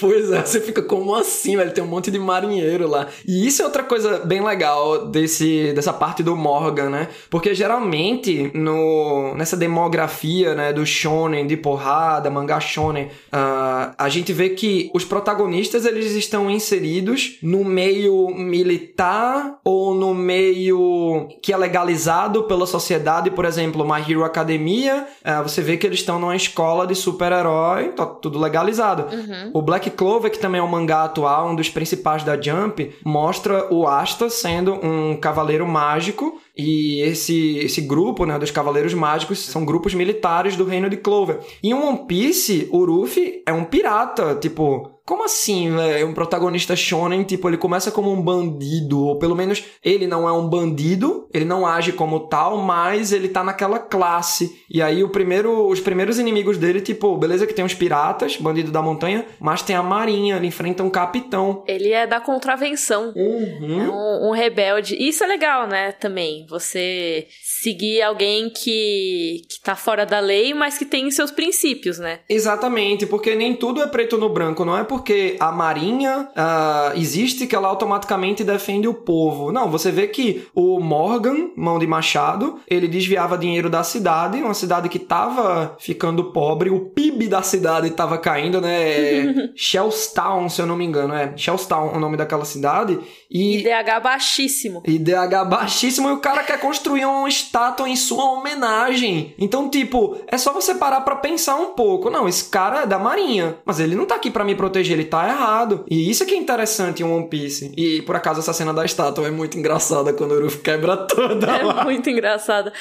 Pois é, você fica como assim, velho? Tem um monte de marinheiro lá. E isso é outra coisa bem legal desse, dessa parte do Morgan, né? Porque geralmente no, nessa demografia né, do shonen, de porrada, mangá shonen, uh, a gente vê que os protagonistas eles estão inseridos no meio militar ou no meio que é legalizado pela sociedade. Por exemplo, My Hero Academia, uh, você vê que eles estão numa escola de super-herói, tá tudo legalizado. Uhum. O Black Clover, que também é um mangá atual, um dos principais da Jump, mostra o Asta sendo um cavaleiro mágico e esse, esse grupo, né, dos Cavaleiros Mágicos, são grupos militares do reino de Clover. Em One Piece, o Ruffy é um pirata, tipo, como assim, velho? Um protagonista shonen, tipo, ele começa como um bandido, ou pelo menos ele não é um bandido, ele não age como tal, mas ele tá naquela classe. E aí o primeiro, os primeiros inimigos dele, tipo, beleza que tem os piratas, bandido da montanha, mas tem a marinha, ele enfrenta um capitão. Ele é da contravenção. Uhum. É um, um rebelde. Isso é legal, né, também. Você seguir alguém que, que tá fora da lei, mas que tem seus princípios, né? Exatamente, porque nem tudo é preto no branco, não é porque a marinha uh, existe que ela automaticamente defende o povo. Não, você vê que o Morgan, mão de machado, ele desviava dinheiro da cidade, uma cidade que tava ficando pobre, o PIB da cidade tava caindo, né? Shellstown, se eu não me engano, é Shellstown o nome daquela cidade. E IDH baixíssimo. IDH baixíssimo e o cara quer construir uma estátua em sua homenagem. Então, tipo, é só você parar para pensar um pouco. Não, esse cara é da marinha, mas ele não tá aqui para me proteger, ele tá errado. E isso é que é interessante em One Piece. E por acaso essa cena da estátua é muito engraçada quando o Ruff quebra toda. É lá. muito engraçada.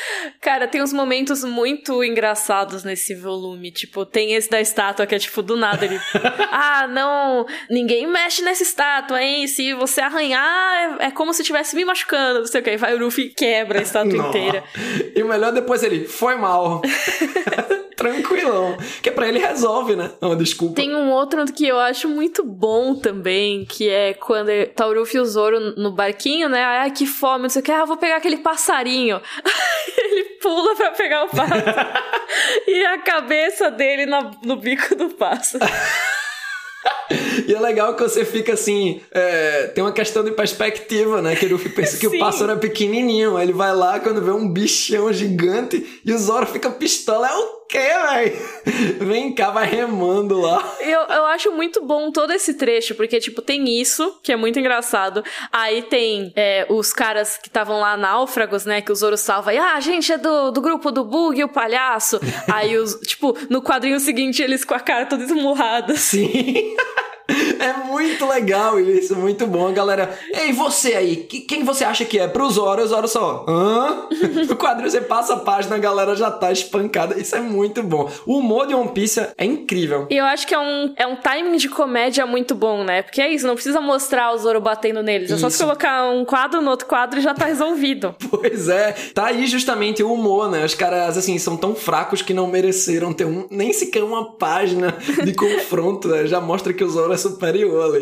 Cara, tem uns momentos muito engraçados nesse volume. Tipo, tem esse da estátua que é tipo do nada ele. ah, não, ninguém mexe nessa estátua, hein? Se você arranhar é, é como se estivesse me machucando, não sei o que. Vai o Luffy e quebra a estátua inteira. E o melhor depois ele, foi mal. Tranquilão. Que pra ele resolve, né? Oh, desculpa. Tem um outro que eu acho muito bom também, que é quando tá o Luffy e o Zoro no barquinho, né? Ai, que fome, não sei o que. Ah, vou pegar aquele passarinho. ele pula pra pegar o pássaro. e a cabeça dele no, no bico do pássaro. E é legal que você fica assim. É, tem uma questão de perspectiva, né? Que ele pensa que Sim. o pássaro é pequenininho. Aí ele vai lá quando vê um bichão gigante e o Zoro fica pistola. É o quê, velho? Vem cá, vai remando lá. Eu, eu acho muito bom todo esse trecho, porque, tipo, tem isso, que é muito engraçado. Aí tem é, os caras que estavam lá náufragos, né? Que o Zoro salva. E, ah, a gente é do, do grupo do Bug e o palhaço. Aí, os, tipo, no quadrinho seguinte, eles com a cara toda esmurrada. Sim. É muito legal isso, muito bom. Galera, ei, você aí, quem você acha que é? Pro Zoro, o Zoro só, hã? No quadrinho você passa a página, a galera já tá espancada. Isso é muito bom. O humor de One Piece é incrível. E eu acho que é um, é um timing de comédia muito bom, né? Porque é isso, não precisa mostrar o Zoro batendo neles. É isso. só se colocar um quadro no outro quadro e já tá resolvido. pois é. Tá aí justamente o humor, né? Os caras, assim, são tão fracos que não mereceram ter um, nem sequer uma página de confronto, né? Já mostra que o Zoro é superior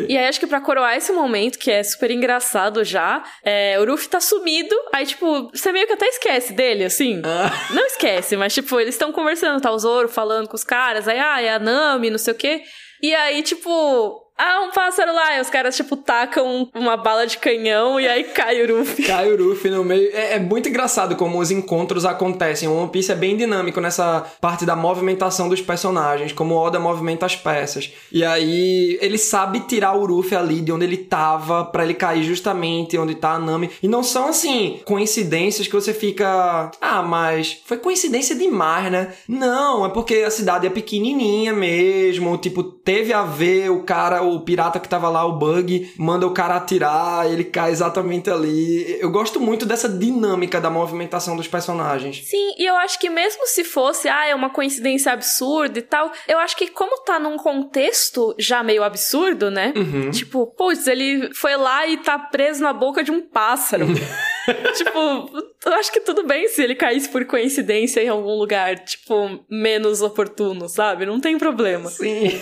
E aí, acho que pra coroar esse momento, que é super engraçado já, é, o Ruffy tá sumido, aí, tipo, você meio que até esquece dele, assim. Ah. Não esquece, mas, tipo, eles estão conversando, tá o Zoro falando com os caras, aí, ah, é a Nami, não sei o quê. E aí, tipo, ah, um pássaro lá. E os caras, tipo, tacam uma bala de canhão e aí cai o Ruffy. Cai o Ruffy no meio. É, é, muito engraçado como os encontros acontecem. O One Piece é bem dinâmico nessa parte da movimentação dos personagens, como o Oda movimenta as peças. E aí ele sabe tirar o Ruffy ali de onde ele tava para ele cair justamente onde tá a Nami. E não são assim coincidências que você fica, ah, mas foi coincidência demais, né? Não, é porque a cidade é pequenininha mesmo, tipo, teve a ver o cara o pirata que tava lá, o Bug, manda o cara atirar, ele cai exatamente ali. Eu gosto muito dessa dinâmica da movimentação dos personagens. Sim, e eu acho que mesmo se fosse, ah, é uma coincidência absurda e tal, eu acho que como tá num contexto já meio absurdo, né? Uhum. Tipo, putz, ele foi lá e tá preso na boca de um pássaro. tipo, eu acho que tudo bem se ele caísse por coincidência em algum lugar, tipo, menos oportuno, sabe? Não tem problema. Sim.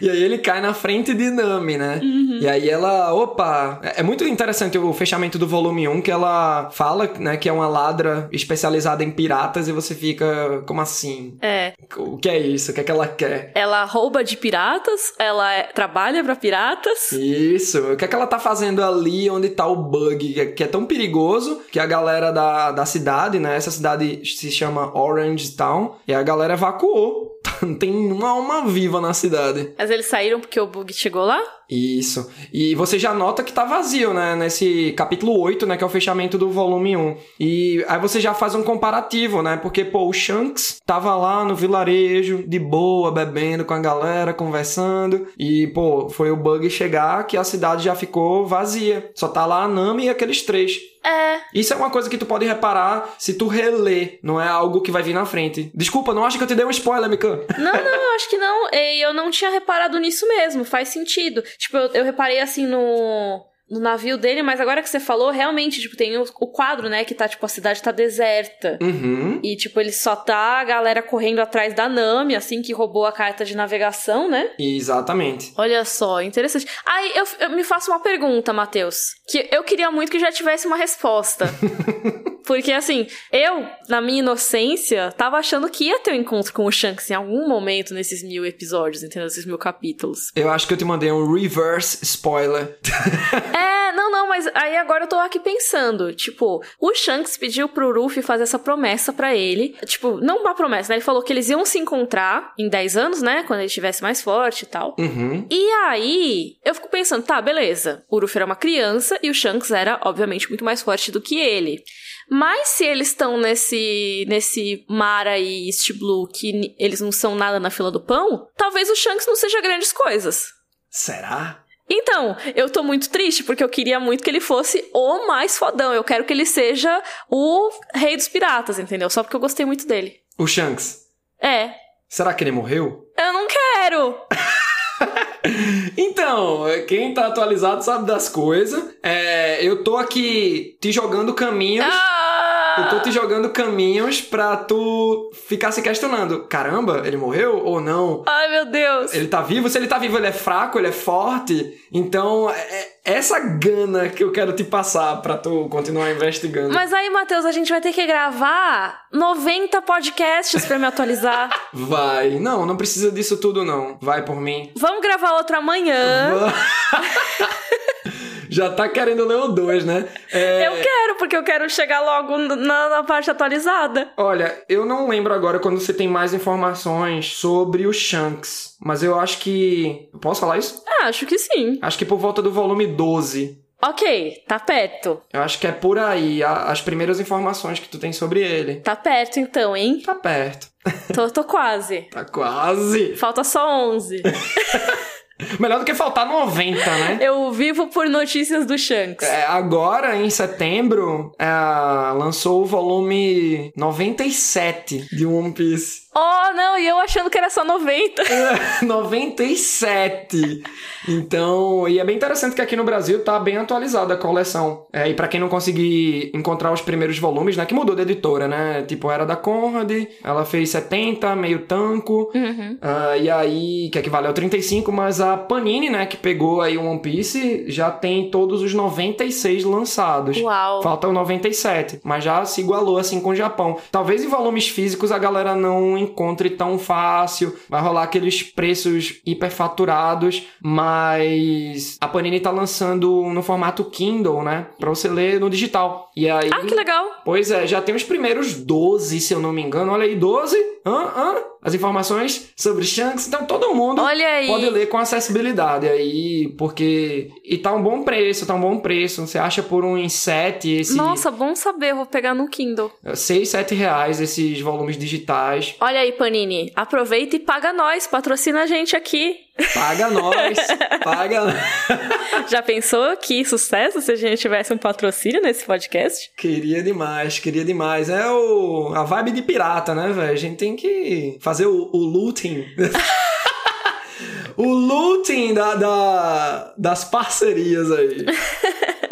E aí ele cai na frente de Nami, né? Uhum. E aí ela, opa, é muito interessante o fechamento do volume 1 que ela fala, né, que é uma ladra especializada em piratas e você fica, como assim? É. O que é isso? O que é que ela quer? Ela rouba de piratas, ela é, trabalha para piratas. Isso. O que é que ela tá fazendo ali onde tá o bug, que é, que é tão perigoso que a galera da, da cidade, né, essa cidade se chama Orange Town, e a galera evacuou. Não tem uma alma viva na cidade. Mas eles saíram porque o bug chegou lá? Isso. E você já nota que tá vazio, né? Nesse capítulo 8, né? Que é o fechamento do volume 1. E aí você já faz um comparativo, né? Porque, pô, o Shanks tava lá no vilarejo, de boa, bebendo com a galera, conversando. E, pô, foi o bug chegar que a cidade já ficou vazia. Só tá lá a Nami e aqueles três. É. Isso é uma coisa que tu pode reparar se tu reler, não é algo que vai vir na frente. Desculpa, não acho que eu te dei um spoiler, Mikan. Não, não, eu acho que não. E eu não tinha reparado nisso mesmo, faz sentido. Tipo, eu, eu reparei assim no no navio dele, mas agora que você falou, realmente, tipo, tem o, o, quadro, né, que tá, tipo, a cidade tá deserta. Uhum. E, tipo, ele só tá a galera correndo atrás da Nami, assim, que roubou a carta de navegação, né? Exatamente. Olha só, interessante. Aí, eu, eu me faço uma pergunta, Matheus, que eu queria muito que já tivesse uma resposta. Porque, assim, eu, na minha inocência, tava achando que ia ter um encontro com o Shanks em algum momento nesses mil episódios, entendeu? Nesses mil capítulos. Eu acho que eu te mandei um reverse spoiler. não, não, mas aí agora eu tô aqui pensando. Tipo, o Shanks pediu pro Ruffy fazer essa promessa para ele. Tipo, não uma promessa, né? Ele falou que eles iam se encontrar em 10 anos, né? Quando ele estivesse mais forte e tal. Uhum. E aí, eu fico pensando, tá, beleza. O Ruffy era uma criança e o Shanks era, obviamente, muito mais forte do que ele. Mas se eles estão nesse nesse mar aí, East Blue, que eles não são nada na fila do pão, talvez o Shanks não seja grandes coisas. Será? Então, eu tô muito triste, porque eu queria muito que ele fosse o mais fodão. Eu quero que ele seja o rei dos piratas, entendeu? Só porque eu gostei muito dele. O Shanks? É. Será que ele morreu? Eu não quero! então, quem tá atualizado sabe das coisas. É, eu tô aqui te jogando caminhos. Ah! Eu tô te jogando caminhos pra tu ficar se questionando. Caramba, ele morreu ou não? Ai, meu Deus. Ele tá vivo? Se ele tá vivo, ele é fraco, ele é forte. Então, é essa gana que eu quero te passar pra tu continuar investigando. Mas aí, Matheus, a gente vai ter que gravar 90 podcasts pra me atualizar. vai. Não, não precisa disso tudo, não. Vai por mim. Vamos gravar outro amanhã. Já tá querendo ler o 2, né? É... Eu quero, porque eu quero chegar logo na, na, parte atualizada. Olha, eu não lembro agora quando você tem mais informações sobre o Shanks, mas eu acho que. Posso falar isso? Ah, acho que sim. Acho que por volta do volume 12. Ok, tá perto. Eu acho que é por aí as primeiras informações que tu tem sobre ele. Tá perto então, hein? Tá perto. Tô, tô quase. tá quase. Falta só 11. Melhor do que faltar 90, né? Eu vivo por notícias do Shanks. É, agora, em setembro, é, lançou o volume 97 de One Piece. Oh, não, e eu achando que era só 90. 97! Então, e é bem interessante que aqui no Brasil tá bem atualizada a coleção. É, e para quem não conseguir encontrar os primeiros volumes, né, que mudou de editora, né? Tipo, era da Conrad, ela fez 70, meio tanco, Uhum. uh, e aí, que equivale ao 35, mas a Panini, né, que pegou aí o One Piece, já tem todos os 96 lançados. Uau. Falta o 97, mas já se igualou assim com o Japão. Talvez em volumes físicos a galera não encontre tão fácil, vai rolar aqueles preços hiperfaturados, mas a Panini tá lançando no formato Kindle, né? Pra você ler no digital. E aí. Ah, que legal. Pois é, já tem os primeiros 12, se eu não me engano. Olha aí, 12? Hã? Hã? As informações sobre Shanks. Então todo mundo pode ler com acessibilidade aí, porque. E tá um bom preço, tá um bom preço. Você acha por uns 7 esse. Nossa, bom saber, vou pegar no Kindle. 6, 7 reais esses volumes digitais. Olha aí, Panini, aproveita e paga nós, patrocina a gente aqui. Paga nós, paga. Já pensou que sucesso se a gente tivesse um patrocínio nesse podcast? Queria demais, queria demais. É o a vibe de pirata, né, velho? A gente tem que fazer o, o looting. o looting da, da- das parcerias aí.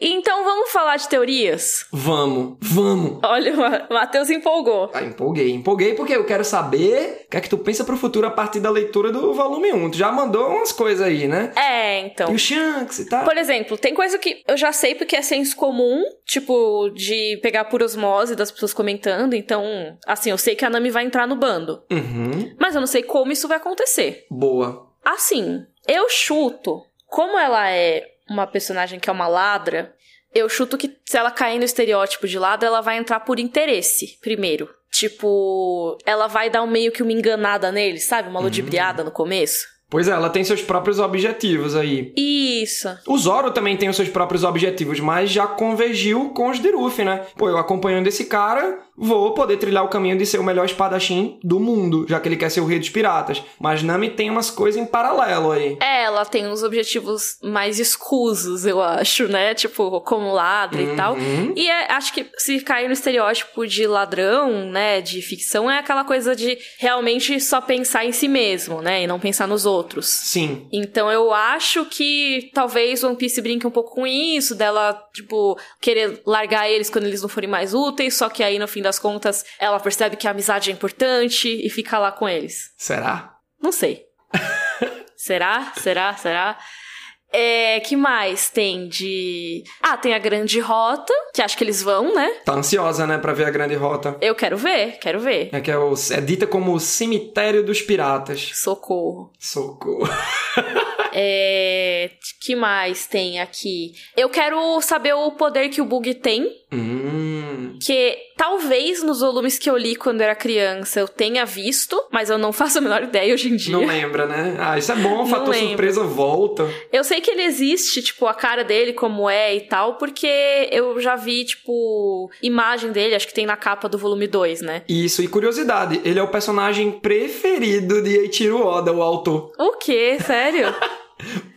Então vamos falar de teorias? Vamos, vamos. Olha, o Matheus empolgou. Ah, empolguei, empolguei porque eu quero saber o que é que tu pensa pro futuro a partir da leitura do volume 1. Tu já mandou umas coisas aí, né? É, então. E o Shanks e tal. Por exemplo, tem coisa que eu já sei porque é senso comum, tipo, de pegar por osmose das pessoas comentando. Então, assim, eu sei que a Nami vai entrar no bando. Uhum, Mas eu não sei como isso vai acontecer. boa. Assim, eu chuto, como ela é uma personagem que é uma ladra, eu chuto que se ela cair no estereótipo de ladra, ela vai entrar por interesse, primeiro. Tipo, ela vai dar um meio que uma enganada nele, sabe? Uma ludibriada no começo. Pois é, ela tem seus próprios objetivos aí. Isso. O Zoro também tem os seus próprios objetivos, mas já convergiu com os de Ruffy, né? Pô, eu acompanhando esse cara, vou poder trilhar o caminho de ser o melhor espadachim do mundo, já que ele quer ser o rei dos piratas. Mas Nami tem umas coisas em paralelo aí. É, ela tem uns objetivos mais escusos, eu acho, né? Tipo, como ladra e tal. Uhum. E é- acho que se cair no estereótipo de ladrão, né, de ficção, é aquela coisa de realmente só pensar em si mesmo, né, e não pensar nos outros. Sim. Então eu acho que talvez One Piece brinque um pouco com isso, dela, tipo, querer largar eles quando eles não forem mais úteis, só que aí no fim das contas ela percebe que a amizade é importante e fica lá com eles. Será? Não sei. Será? Será? Será? É, que mais tem de. Ah, tem a Grande Rota, que acho que eles vão, né? Tá ansiosa, né, pra ver a grande rota. Eu quero ver, quero ver. É que é, o- é dita como o cemitério dos piratas. Socorro. Socorro. É. Que mais tem aqui? Eu quero saber o poder que o Bug tem. Hum. Que talvez nos volumes que eu li quando era criança eu tenha visto, mas eu não faço a menor ideia hoje em dia. Não lembra, né? Ah, isso é bom, o fator lembro. surpresa volta. Eu sei que ele existe, tipo, a cara dele como é e tal, porque eu já vi, tipo, imagem dele, acho que tem na capa do volume 2, né? Isso, e curiosidade, ele é o personagem preferido de Eiichiro Oda, o autor. O quê? Sério?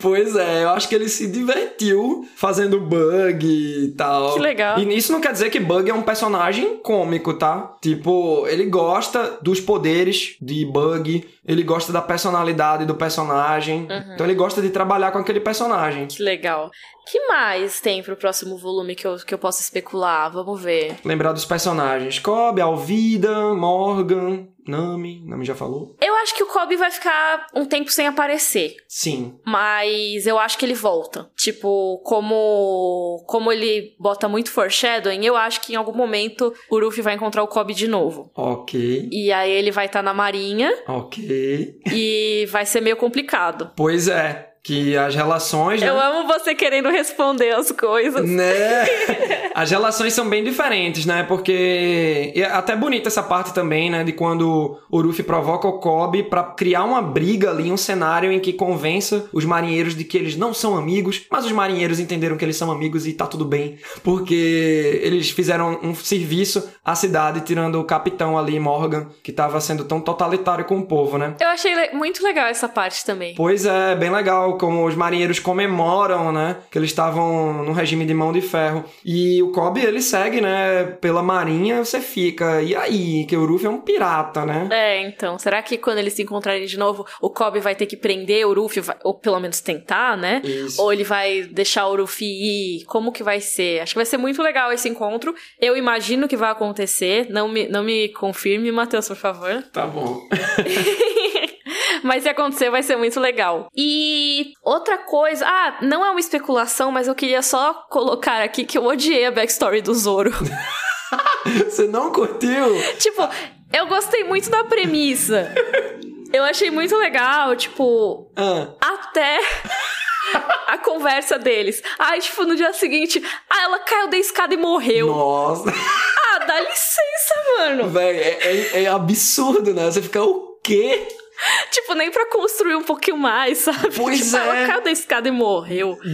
Pois é, eu acho que ele se divertiu fazendo Bug e tal. Que legal. E isso não quer dizer que Bug é um personagem cômico, tá? Tipo, ele gosta dos poderes de Bug, ele gosta da personalidade do personagem. Uhum. Então ele gosta de trabalhar com aquele personagem. que legal. Que mais tem pro próximo volume que eu, que eu posso especular? Vamos ver. Lembrar dos personagens. Kobe, Alvida, Morgan, Nami. Nami já falou? Eu acho que o Kobe vai ficar um tempo sem aparecer. Sim. Mas eu acho que ele volta. Tipo, como como ele bota muito foreshadowing, eu acho que em algum momento o Ruffy vai encontrar o Kobe de novo. Ok. E aí ele vai estar na marinha Ok. e vai ser meio complicado. Pois é. Que as relações, né? Eu amo você querendo responder as coisas. Né? As relações são bem diferentes, né? Porque. E é até bonita essa parte também, né? De quando o Ruffy provoca o Kobe pra criar uma briga ali, um cenário em que convença os marinheiros de que eles não são amigos, mas os marinheiros entenderam que eles são amigos e tá tudo bem. Porque eles fizeram um serviço à cidade, tirando o capitão ali, Morgan, que tava sendo tão totalitário com o povo, né? Eu achei le- muito legal essa parte também. Pois é, bem legal legal como os marinheiros comemoram, né? Que eles estavam no regime de mão de ferro. E o Cobb, ele segue, né? Pela marinha, você fica. E aí? Que o Ruffy é um pirata, né? É, então. Será que quando eles se encontrarem de novo, o Cobb vai ter que prender o Ruffy? Ou pelo menos tentar, né? Isso. Ou ele vai deixar o Ruffy ir? Como que vai ser? Acho que vai ser muito legal esse encontro. Eu imagino que vai acontecer. Não me, não me confirme, Matheus, por favor. Tá bom. Mas se acontecer, vai ser muito legal. E outra coisa. Ah, não é uma especulação, mas eu queria só colocar aqui que eu odiei a backstory do Zoro. Você não curtiu? tipo, eu gostei muito da premissa. Eu achei muito legal, tipo. Ah. Até. A conversa deles. Ai, tipo, no dia seguinte, ah, ela caiu da escada e morreu. Nossa. Ah, dá licença, mano. Véi, é, é- é absurdo, né? Você fica o quê? Tipo, nem pra construir um pouquinho mais, sabe? Pois tipo, é. ela caiu da escada e morreu.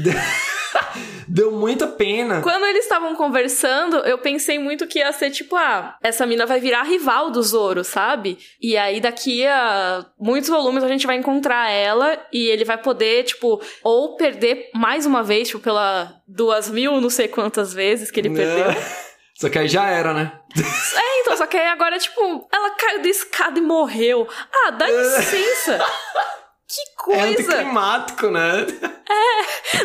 Deu muita pena. Quando eles estavam conversando, eu pensei muito que ia ser tipo, ah, essa mina vai virar rival do Zoro, sabe? E aí daqui a muitos volumes a gente vai encontrar ela e ele vai poder, tipo, ou perder mais uma vez, tipo, pela duas mil, não sei quantas vezes que ele perdeu. Só que aí já era, né? É, então, só que aí agora, tipo, ela caiu da escada e morreu. Ah, dá licença. Que É coisa! anticlimático, né?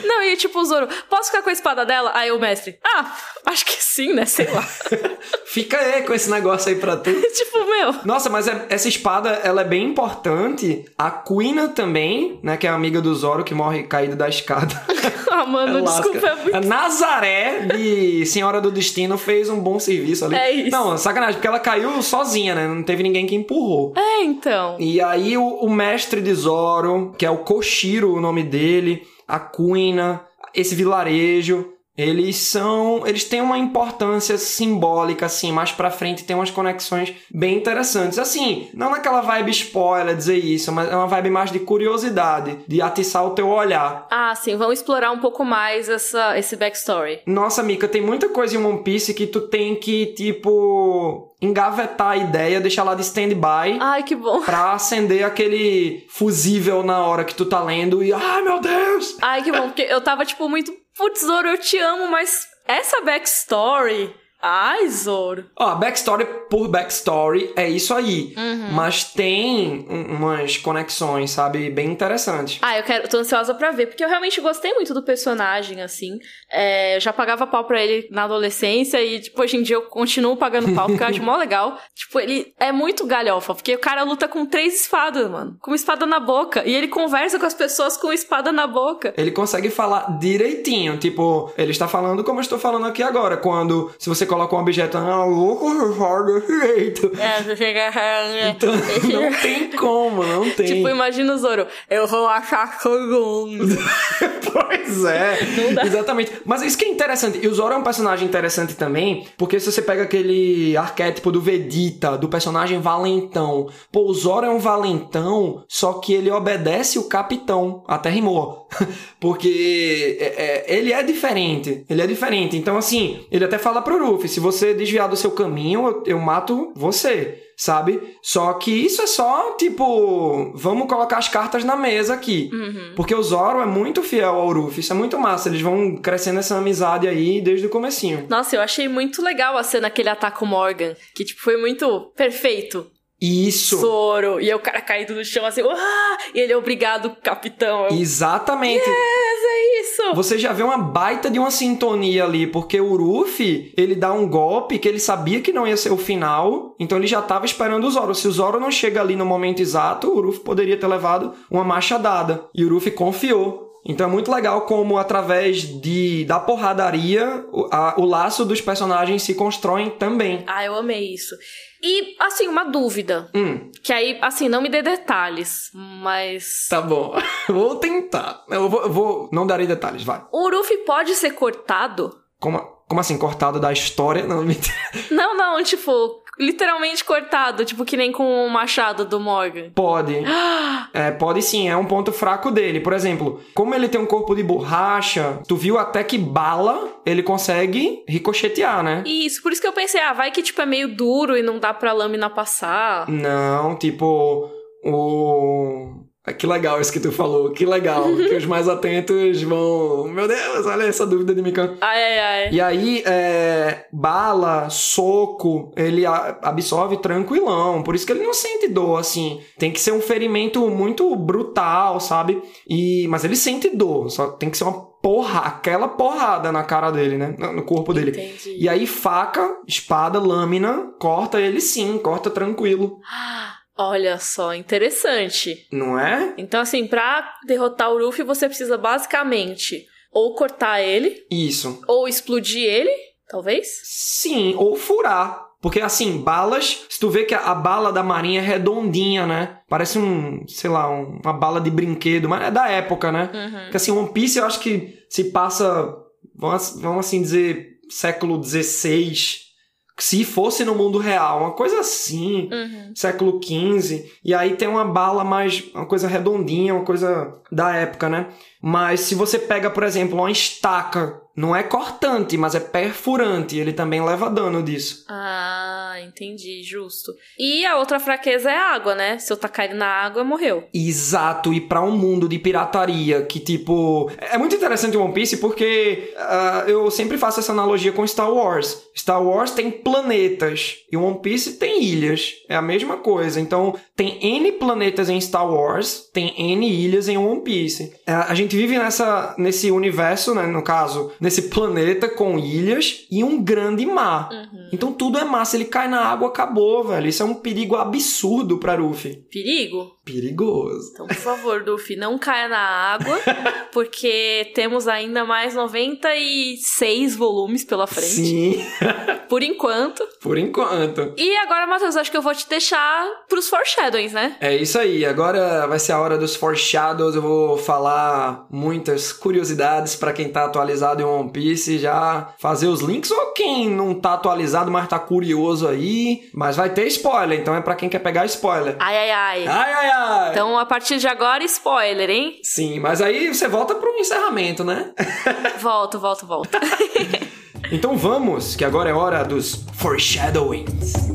Não, e tipo, o Zoro, posso ficar com a espada dela? Aí o mestre, ah, acho que sim, né? Sei lá. Fica aí com esse negócio aí pra tu. tipo, meu. Nossa, mas é- essa espada, ela é bem importante. A Quina também, né? Que é a amiga do Zoro que morre caída da escada. Ah, mano, Lasca. desculpa, é muito. A Nazaré de Senhora do Destino fez um bom serviço ali. É isso. Não, sacanagem, porque ela caiu sozinha, né? Não teve ninguém que empurrou. É, então. E aí o, o mestre de Zoro, que é o Koshiro, o nome dele, a Kuina, esse vilarejo, eles são, eles têm uma importância simbólica assim, mais pra frente tem umas conexões bem interessantes. Assim, não naquela vibe spoiler dizer isso, mas é uma vibe mais de curiosidade, de atiçar o teu olhar. Ah, sim, vamos explorar um pouco mais essa, esse backstory. Nossa, Mika, tem muita coisa em One Piece que tu tem que, tipo, engavetar a ideia, deixar lá de stand-by Ai, que bom. pra acender aquele fusível na hora que tu tá lendo e, ai meu Deus! Ai, que bom, porque eu tava, tipo, muito. Putz, Zoro, eu te amo, mas essa backstory. Ai, Zoro. Ó, backstory por backstory é isso aí. Uhum. Mas tem um- umas conexões, sabe, bem interessantes. Ah, eu quero, tô ansiosa pra ver, porque eu realmente gostei muito do personagem, assim. É, eu já pagava pau pra ele na adolescência e, tipo, hoje em dia eu continuo pagando pau, porque eu acho mó legal. Tipo, ele é muito galhofa, porque o cara luta com três espadas, mano. Com uma espada na boca. E ele conversa com as pessoas com espada na boca. Ele consegue falar direitinho, tipo, ele está falando como eu estou falando aqui agora, quando se você coloca um objeto na louco, você fala desse jeito. É, você chega. Então, não tem como, não tem. Tipo, imagina o Zoro. Eu vou achar todo mundo. Pois é, Não dá. exatamente. Mas isso que é interessante. E o Zoro é um personagem interessante também, porque se você pega aquele arquétipo do Vegeta, do personagem valentão, pô, o Zoro é um valentão, só que ele obedece o capitão. Até rimou. porque é, é, ele é diferente. Ele é diferente. Então, assim, ele até fala pro Ruffy: se você desviar do seu caminho, eu, eu mato você. Sabe? Só que isso é só, tipo, vamos colocar as cartas na mesa aqui. Porque o Zoro é muito fiel ao Ruffy, isso é muito massa. Eles vão crescendo essa amizade aí desde o comecinho. Nossa, eu achei muito legal a cena que ele ataca o Morgan. Que, tipo, foi muito perfeito. Isso! Zoro. E aí o cara caído no chão assim, ah! E ele é obrigado, capitão. Eu, Exatamente. Yes, é isso! Você já vê uma baita de uma sintonia ali, porque o Ruffy, ele dá um golpe que ele sabia que não ia ser o final, então ele já tava esperando o Zoro. Se o Zoro não chega ali no momento exato, o Ruffy poderia ter levado uma machadada. E o Ruffy confiou. Então é muito legal como através de da porradaria o, a- o laço dos personagens se constroem também. Ah, eu amei isso. E, assim, uma dúvida. Hum, Que aí, assim, não me dê detalhes, mas. tá bom. vou tentar. Eu vou, eu vou não darei detalhes, vai. O Luffy pode ser cortado? Como, como assim, cortado da história? Não, mentira. Não, não, tipo, literalmente cortado, tipo, que nem com o machado do Morgan. Pode. É, pode sim, é um ponto fraco dele. Por exemplo, como ele tem um corpo de borracha, tu viu até que bala ele consegue ricochetear, né? Isso, por isso que eu pensei, ah, vai que, tipo, é meio duro e não dá pra lâmina passar. Não, tipo, o. Ah, Que legal isso que tu falou, que legal. que os mais atentos vão. Meu Deus, olha essa dúvida de Mikan. Ai, ai, ai. E aí, é, bala, soco, ele a- absorve tranquilão. Por isso que ele não sente dor, assim. Tem que ser um ferimento muito brutal, sabe? E, mas ele sente dor. Só tem que ser uma porra, aquela porrada na cara dele, né? No corpo dele. Entendi. E aí, faca, espada, lâmina, corta ele sim, corta tranquilo. Olha só, interessante. Não é? Então, assim, pra derrotar o Ruffy, você precisa basicamente ou cortar ele, Isso. ou explodir ele, talvez. Sim, ou furar. Porque assim, balas, se tu vê que a, a bala da marinha é redondinha, né? Parece um, sei lá, um- uma bala de brinquedo, mas é da época, né? Uhum. Porque assim, One Piece eu acho que se passa, vamos, vamos assim dizer, século XVI. Se fosse no mundo real, uma coisa assim, Uhum. século XV. E aí tem uma bala mais, uma coisa redondinha, uma coisa da época, né? Mas se você pega, por exemplo, uma estaca, não é cortante, mas é perfurante, ele também leva dano disso. Ah, entendi, justo. E a outra fraqueza é a água, né? Se eu tacar ele na água, morreu. Exato, e pra um mundo de pirataria que, tipo. É muito interessante o One Piece porque ah, eu sempre faço essa analogia com Star Wars. Star Wars tem planetas e One Piece tem ilhas. É a mesma coisa. Então, tem N planetas em Star Wars, tem N ilhas em One Piece. Ah, A gente vive nessa, nesse universo, né? No caso, nesse planeta com ilhas e um grande mar. Uhum. Então tudo é mar. Se ele cai na água, acabou, velho. Isso é um perigo absurdo pra Luffy. Perigo? Perigoso. Então, por favor, Duffy, não caia na água, porque temos ainda mais 96 volumes pela frente, Sim, por enquanto. por enquanto. E agora, Matheus, acho que eu vou te deixar pros foreshadowings, né? É isso aí. Agora vai ser a hora dos foreshadows. Eu vou falar muitas curiosidades pra quem tá atualizado em One Piece, já fazer os links ou quem não tá atualizado, mas tá curioso aí, mas vai ter spoiler, então é pra quem quer pegar spoiler. Ai, ai, ai. Ai ai ai. Então, a partir de agora, spoiler, hein? Sim, mas aí você volta pro encerramento, né? Volto, volto, volto. Então vamos, que agora é hora dos foreshadowings.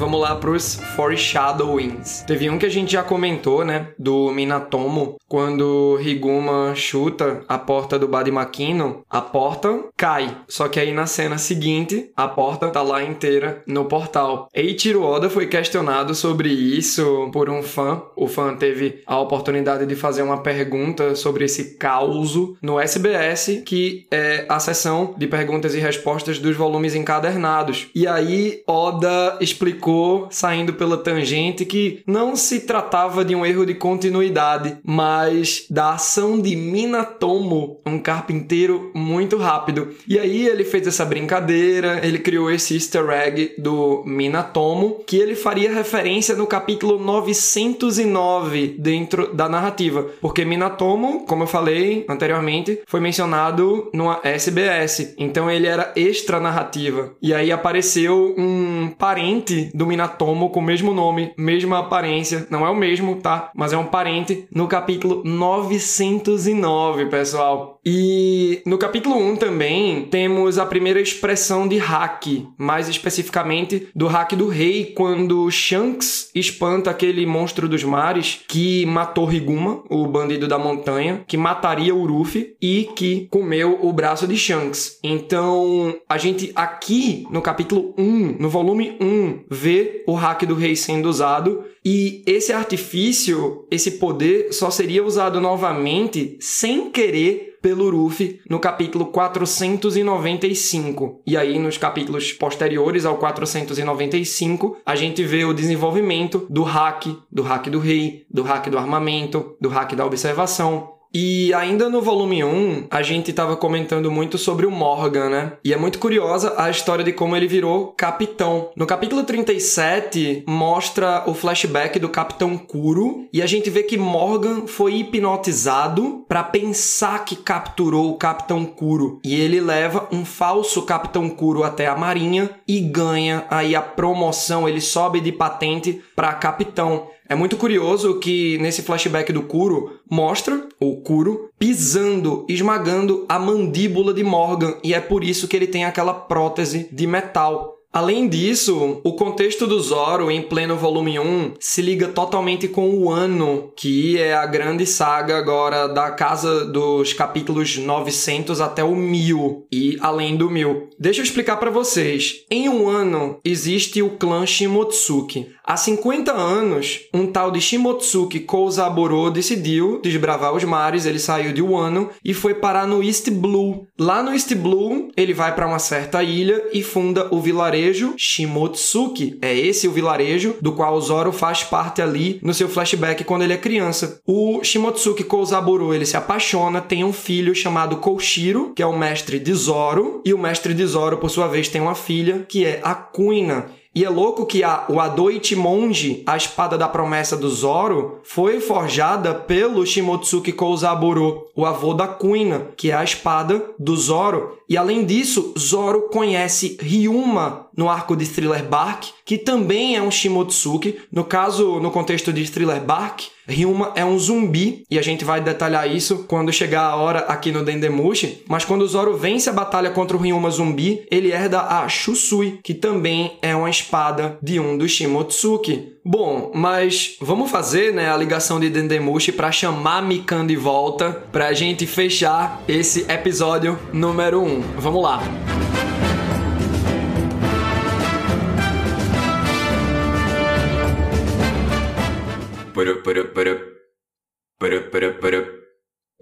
Vamos lá pros foreshadowings. Teve um que a gente já comentou, né? Do Minatomo, quando Higuma chuta a porta do Badimakino, a porta cai. Só que aí na cena seguinte, a porta tá lá inteira no portal. Eiichiro Oda foi questionado sobre isso por um fã. O fã teve a oportunidade de fazer uma pergunta sobre esse causo no SBS, que é a seção de perguntas e respostas dos volumes encadernados. E aí Oda explicou, saindo pela tangente, que não se tratava de um erro de continuidade, mas da ação de Minatomo, um carpinteiro muito rápido. E aí ele fez essa brincadeira, ele criou esse easter egg do Minatomo, que ele faria referência no capítulo 909 dentro da narrativa, porque Minatomo, como eu falei anteriormente, foi mencionado no SBS, então ele era extra narrativa. E aí apareceu um parente do Minatomo com o mesmo nome, mesma aparência, não é o mesmo, tá? Mas é um parente no capítulo 909, pessoal. E no capítulo 1 também temos a primeira expressão de hack, mais especificamente do hack do rei, quando Shanks espanta aquele monstro dos mares que matou Riguma, o bandido da montanha, que mataria o Ruffy e que comeu o braço de Shanks. Então, a gente aqui no capítulo 1, no volume 1, vê o hack do rei sendo usado e esse artifício, esse poder só seria usado novamente sem querer pelo Ruffy no capítulo 495. E aí, nos capítulos posteriores ao 495, a gente vê o desenvolvimento do hack, do hack do rei, do hack do armamento, do hack da observação. E ainda no volume 1, a gente estava comentando muito sobre o Morgan, né? E é muito curiosa a história de como ele virou capitão. No capítulo 37, mostra o flashback do Capitão Kuro, e a gente vê que Morgan foi hipnotizado para pensar que capturou o Capitão Kuro. E ele leva um falso Capitão Kuro até a marinha e ganha aí a promoção, ele sobe de patente para capitão. É muito curioso que nesse flashback do Kuro mostra o Kuro pisando, esmagando a mandíbula de Morgan e é por isso que ele tem aquela prótese de metal. Além disso, o contexto do Zoro em pleno volume 1 se liga totalmente com o ano, que é a grande saga agora da casa dos capítulos 900 até o 1000 e além do 1000. Deixa eu explicar para vocês. Em um ano existe o clã Shimotsuki. Há 50 anos, um tal de Shimotsuki Kouzaburo decidiu desbravar os mares, ele saiu de Wano e foi parar no East Blue. Lá no East Blue, ele vai para uma certa ilha e funda o vilarejo Shimotsuki. É esse o vilarejo do qual o Zoro faz parte ali no seu flashback quando ele é criança. O Shimotsuki Kouzaburo, ele se apaixona, tem um filho chamado Koshiro, que é o mestre de Zoro, e o mestre de Zoro, por sua vez, tem uma filha que é a Kuina. E é louco que a, o Adoichi Monji, a espada da promessa do Zoro, foi forjada pelo Shimotsuki Kouzaburo, o avô da Kuina, que é a espada do Zoro. E além disso, Zoro conhece Ryuma no arco de Thriller Bark, que também é um Shimotsuki. No caso, no contexto de Thriller Bark, Ryuma é um zumbi, e a gente vai detalhar isso quando chegar a hora aqui no Dendemushi. Mas quando Zoro vence a batalha contra o Ryuma zumbi, ele herda a Shusui, que também é uma espada de um dos Shimotsuki. Bom, mas vamos fazer né, a ligação de Dendemushi para chamar Mikan de volta pra gente fechar esse episódio número 1. Vamos lá!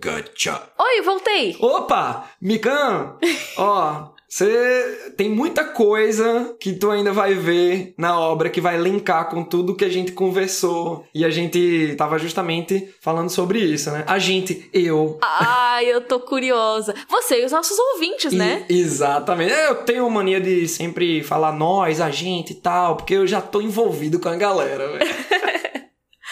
Gacha. Oi, voltei! Opa! Mikan! Ó, você tem muita coisa que tu ainda vai ver na obra que vai linkar com tudo que a gente conversou. E a gente tava justamente falando sobre isso, né? A gente, eu. Ai, eu tô curiosa. Você e os nossos ouvintes, né? E- exatamente. Eu tenho mania de sempre falar nós, a gente e tal, porque eu já tô envolvido com a galera, velho.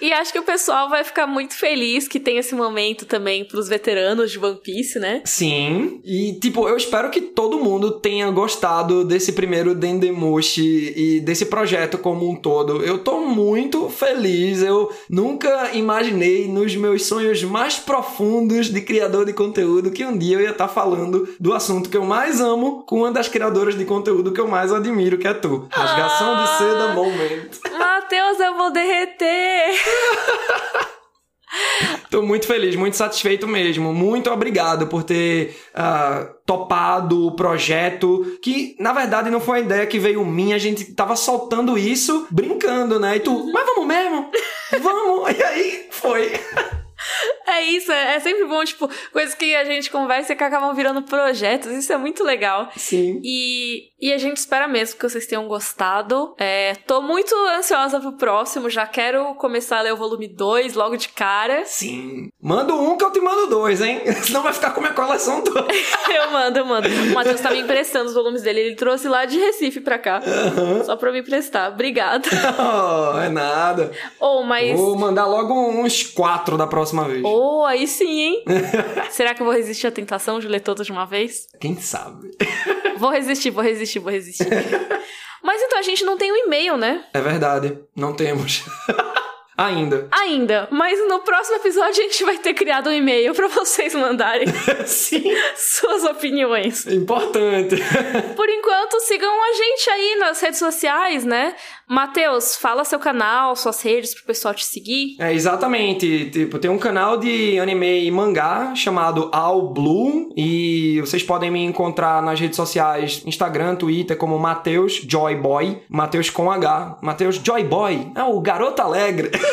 E acho que o pessoal vai ficar muito feliz que tem esse momento também pros veteranos de One Piece, né? Sim, e tipo, eu espero que todo mundo tenha gostado desse primeiro Dendemushi e desse projeto como um todo. Eu tô muito feliz, eu nunca imaginei nos meus sonhos mais profundos de criador de conteúdo que um dia eu ia estar falando do assunto que eu mais amo com uma das criadoras de conteúdo que eu mais admiro, que é tu. Rasgação de seda Moment. Matheus, eu vou derreter! Tô muito feliz, muito satisfeito mesmo. Muito obrigado por ter ah, topado o projeto. Que, na verdade, não foi uma ideia que veio minha. A gente tava soltando isso, brincando, né? E tu, mas vamos mesmo? Vamos! E aí, foi. É isso, é é sempre bom, tipo, coisas que a gente conversa e que acabam virando projetos. Isso é muito legal. Sim. E, e a gente espera mesmo que vocês tenham gostado. É, tô muito ansiosa pro próximo, já quero começar a ler o volume 2 logo de cara. Sim. Manda um que eu te mando dois, hein? Senão vai ficar com a minha coleção toda. eu mando, eu mando. O Matheus tá me emprestando os volumes dele, ele trouxe lá de Recife pra cá. Só pra me emprestar. Obrigada. Oh, é nada. Ou, mas. Vou mandar logo uns quatro da próxima vez. Ou, aí sim, hein? Será que eu vou resistir à tentação de ler todas de uma vez? Quem sabe? Vou resistir, vou resistir, vou resistir. Mas então a gente não tem o e-mail, né? É verdade. Não temos. Ainda. Ainda. Mas no próximo episódio a gente vai ter criado um e-mail pra vocês mandarem suas opiniões. Importante. Por enquanto, sigam a gente aí nas redes sociais, né? Matheus, fala seu canal, suas redes pro pessoal te seguir. É, exatamente. Tipo, tem um canal de anime e mangá chamado All Blue e vocês podem me encontrar nas redes sociais, Instagram, Twitter, como Mateus Joyboy, Mateus com H, Mateus Joyboy, é o garoto alegre.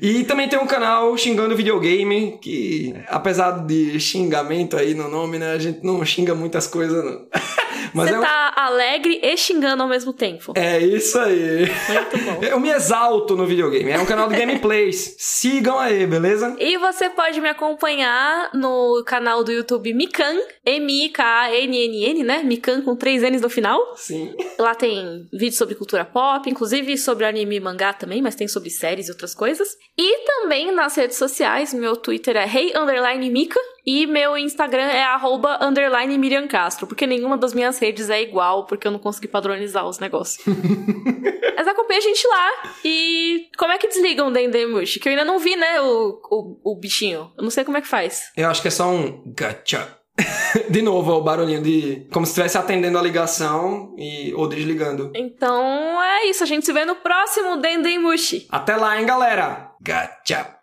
e também tem um canal xingando videogame, que apesar de xingamento aí no nome, né, a gente não xinga muitas coisas não. Mas Você é um- tá alegre e xingando ao mesmo tempo. é isso aí. Muito bom. Eu me exalto no videogame. É um canal de gameplays. Sigam aí, beleza? E você pode me acompanhar no canal do YouTube Mikan, M-I-K-A-N-N-N, né? Mikan com três N's no final. Sim. Lá tem vídeos sobre cultura pop, inclusive sobre anime e mangá também, mas tem sobre séries e outras coisas. E também nas redes sociais, meu Twitter é hey underline Mika e meu Instagram é arroba underline Miriam Castro, porque nenhuma das minhas redes é igual, porque eu não consegui padronizar os negócios. mas acompanha a gente lá e desligam o Dendemushi? Que eu ainda não vi, né, o, o, o bichinho. Eu não sei como é que faz. Eu acho que é só um gacha. de novo, o barulhinho de. Como se estivesse atendendo a ligação e ou desligando. Então é isso, a gente se vê no próximo Dendemushi. Até lá, hein, galera? Gacha.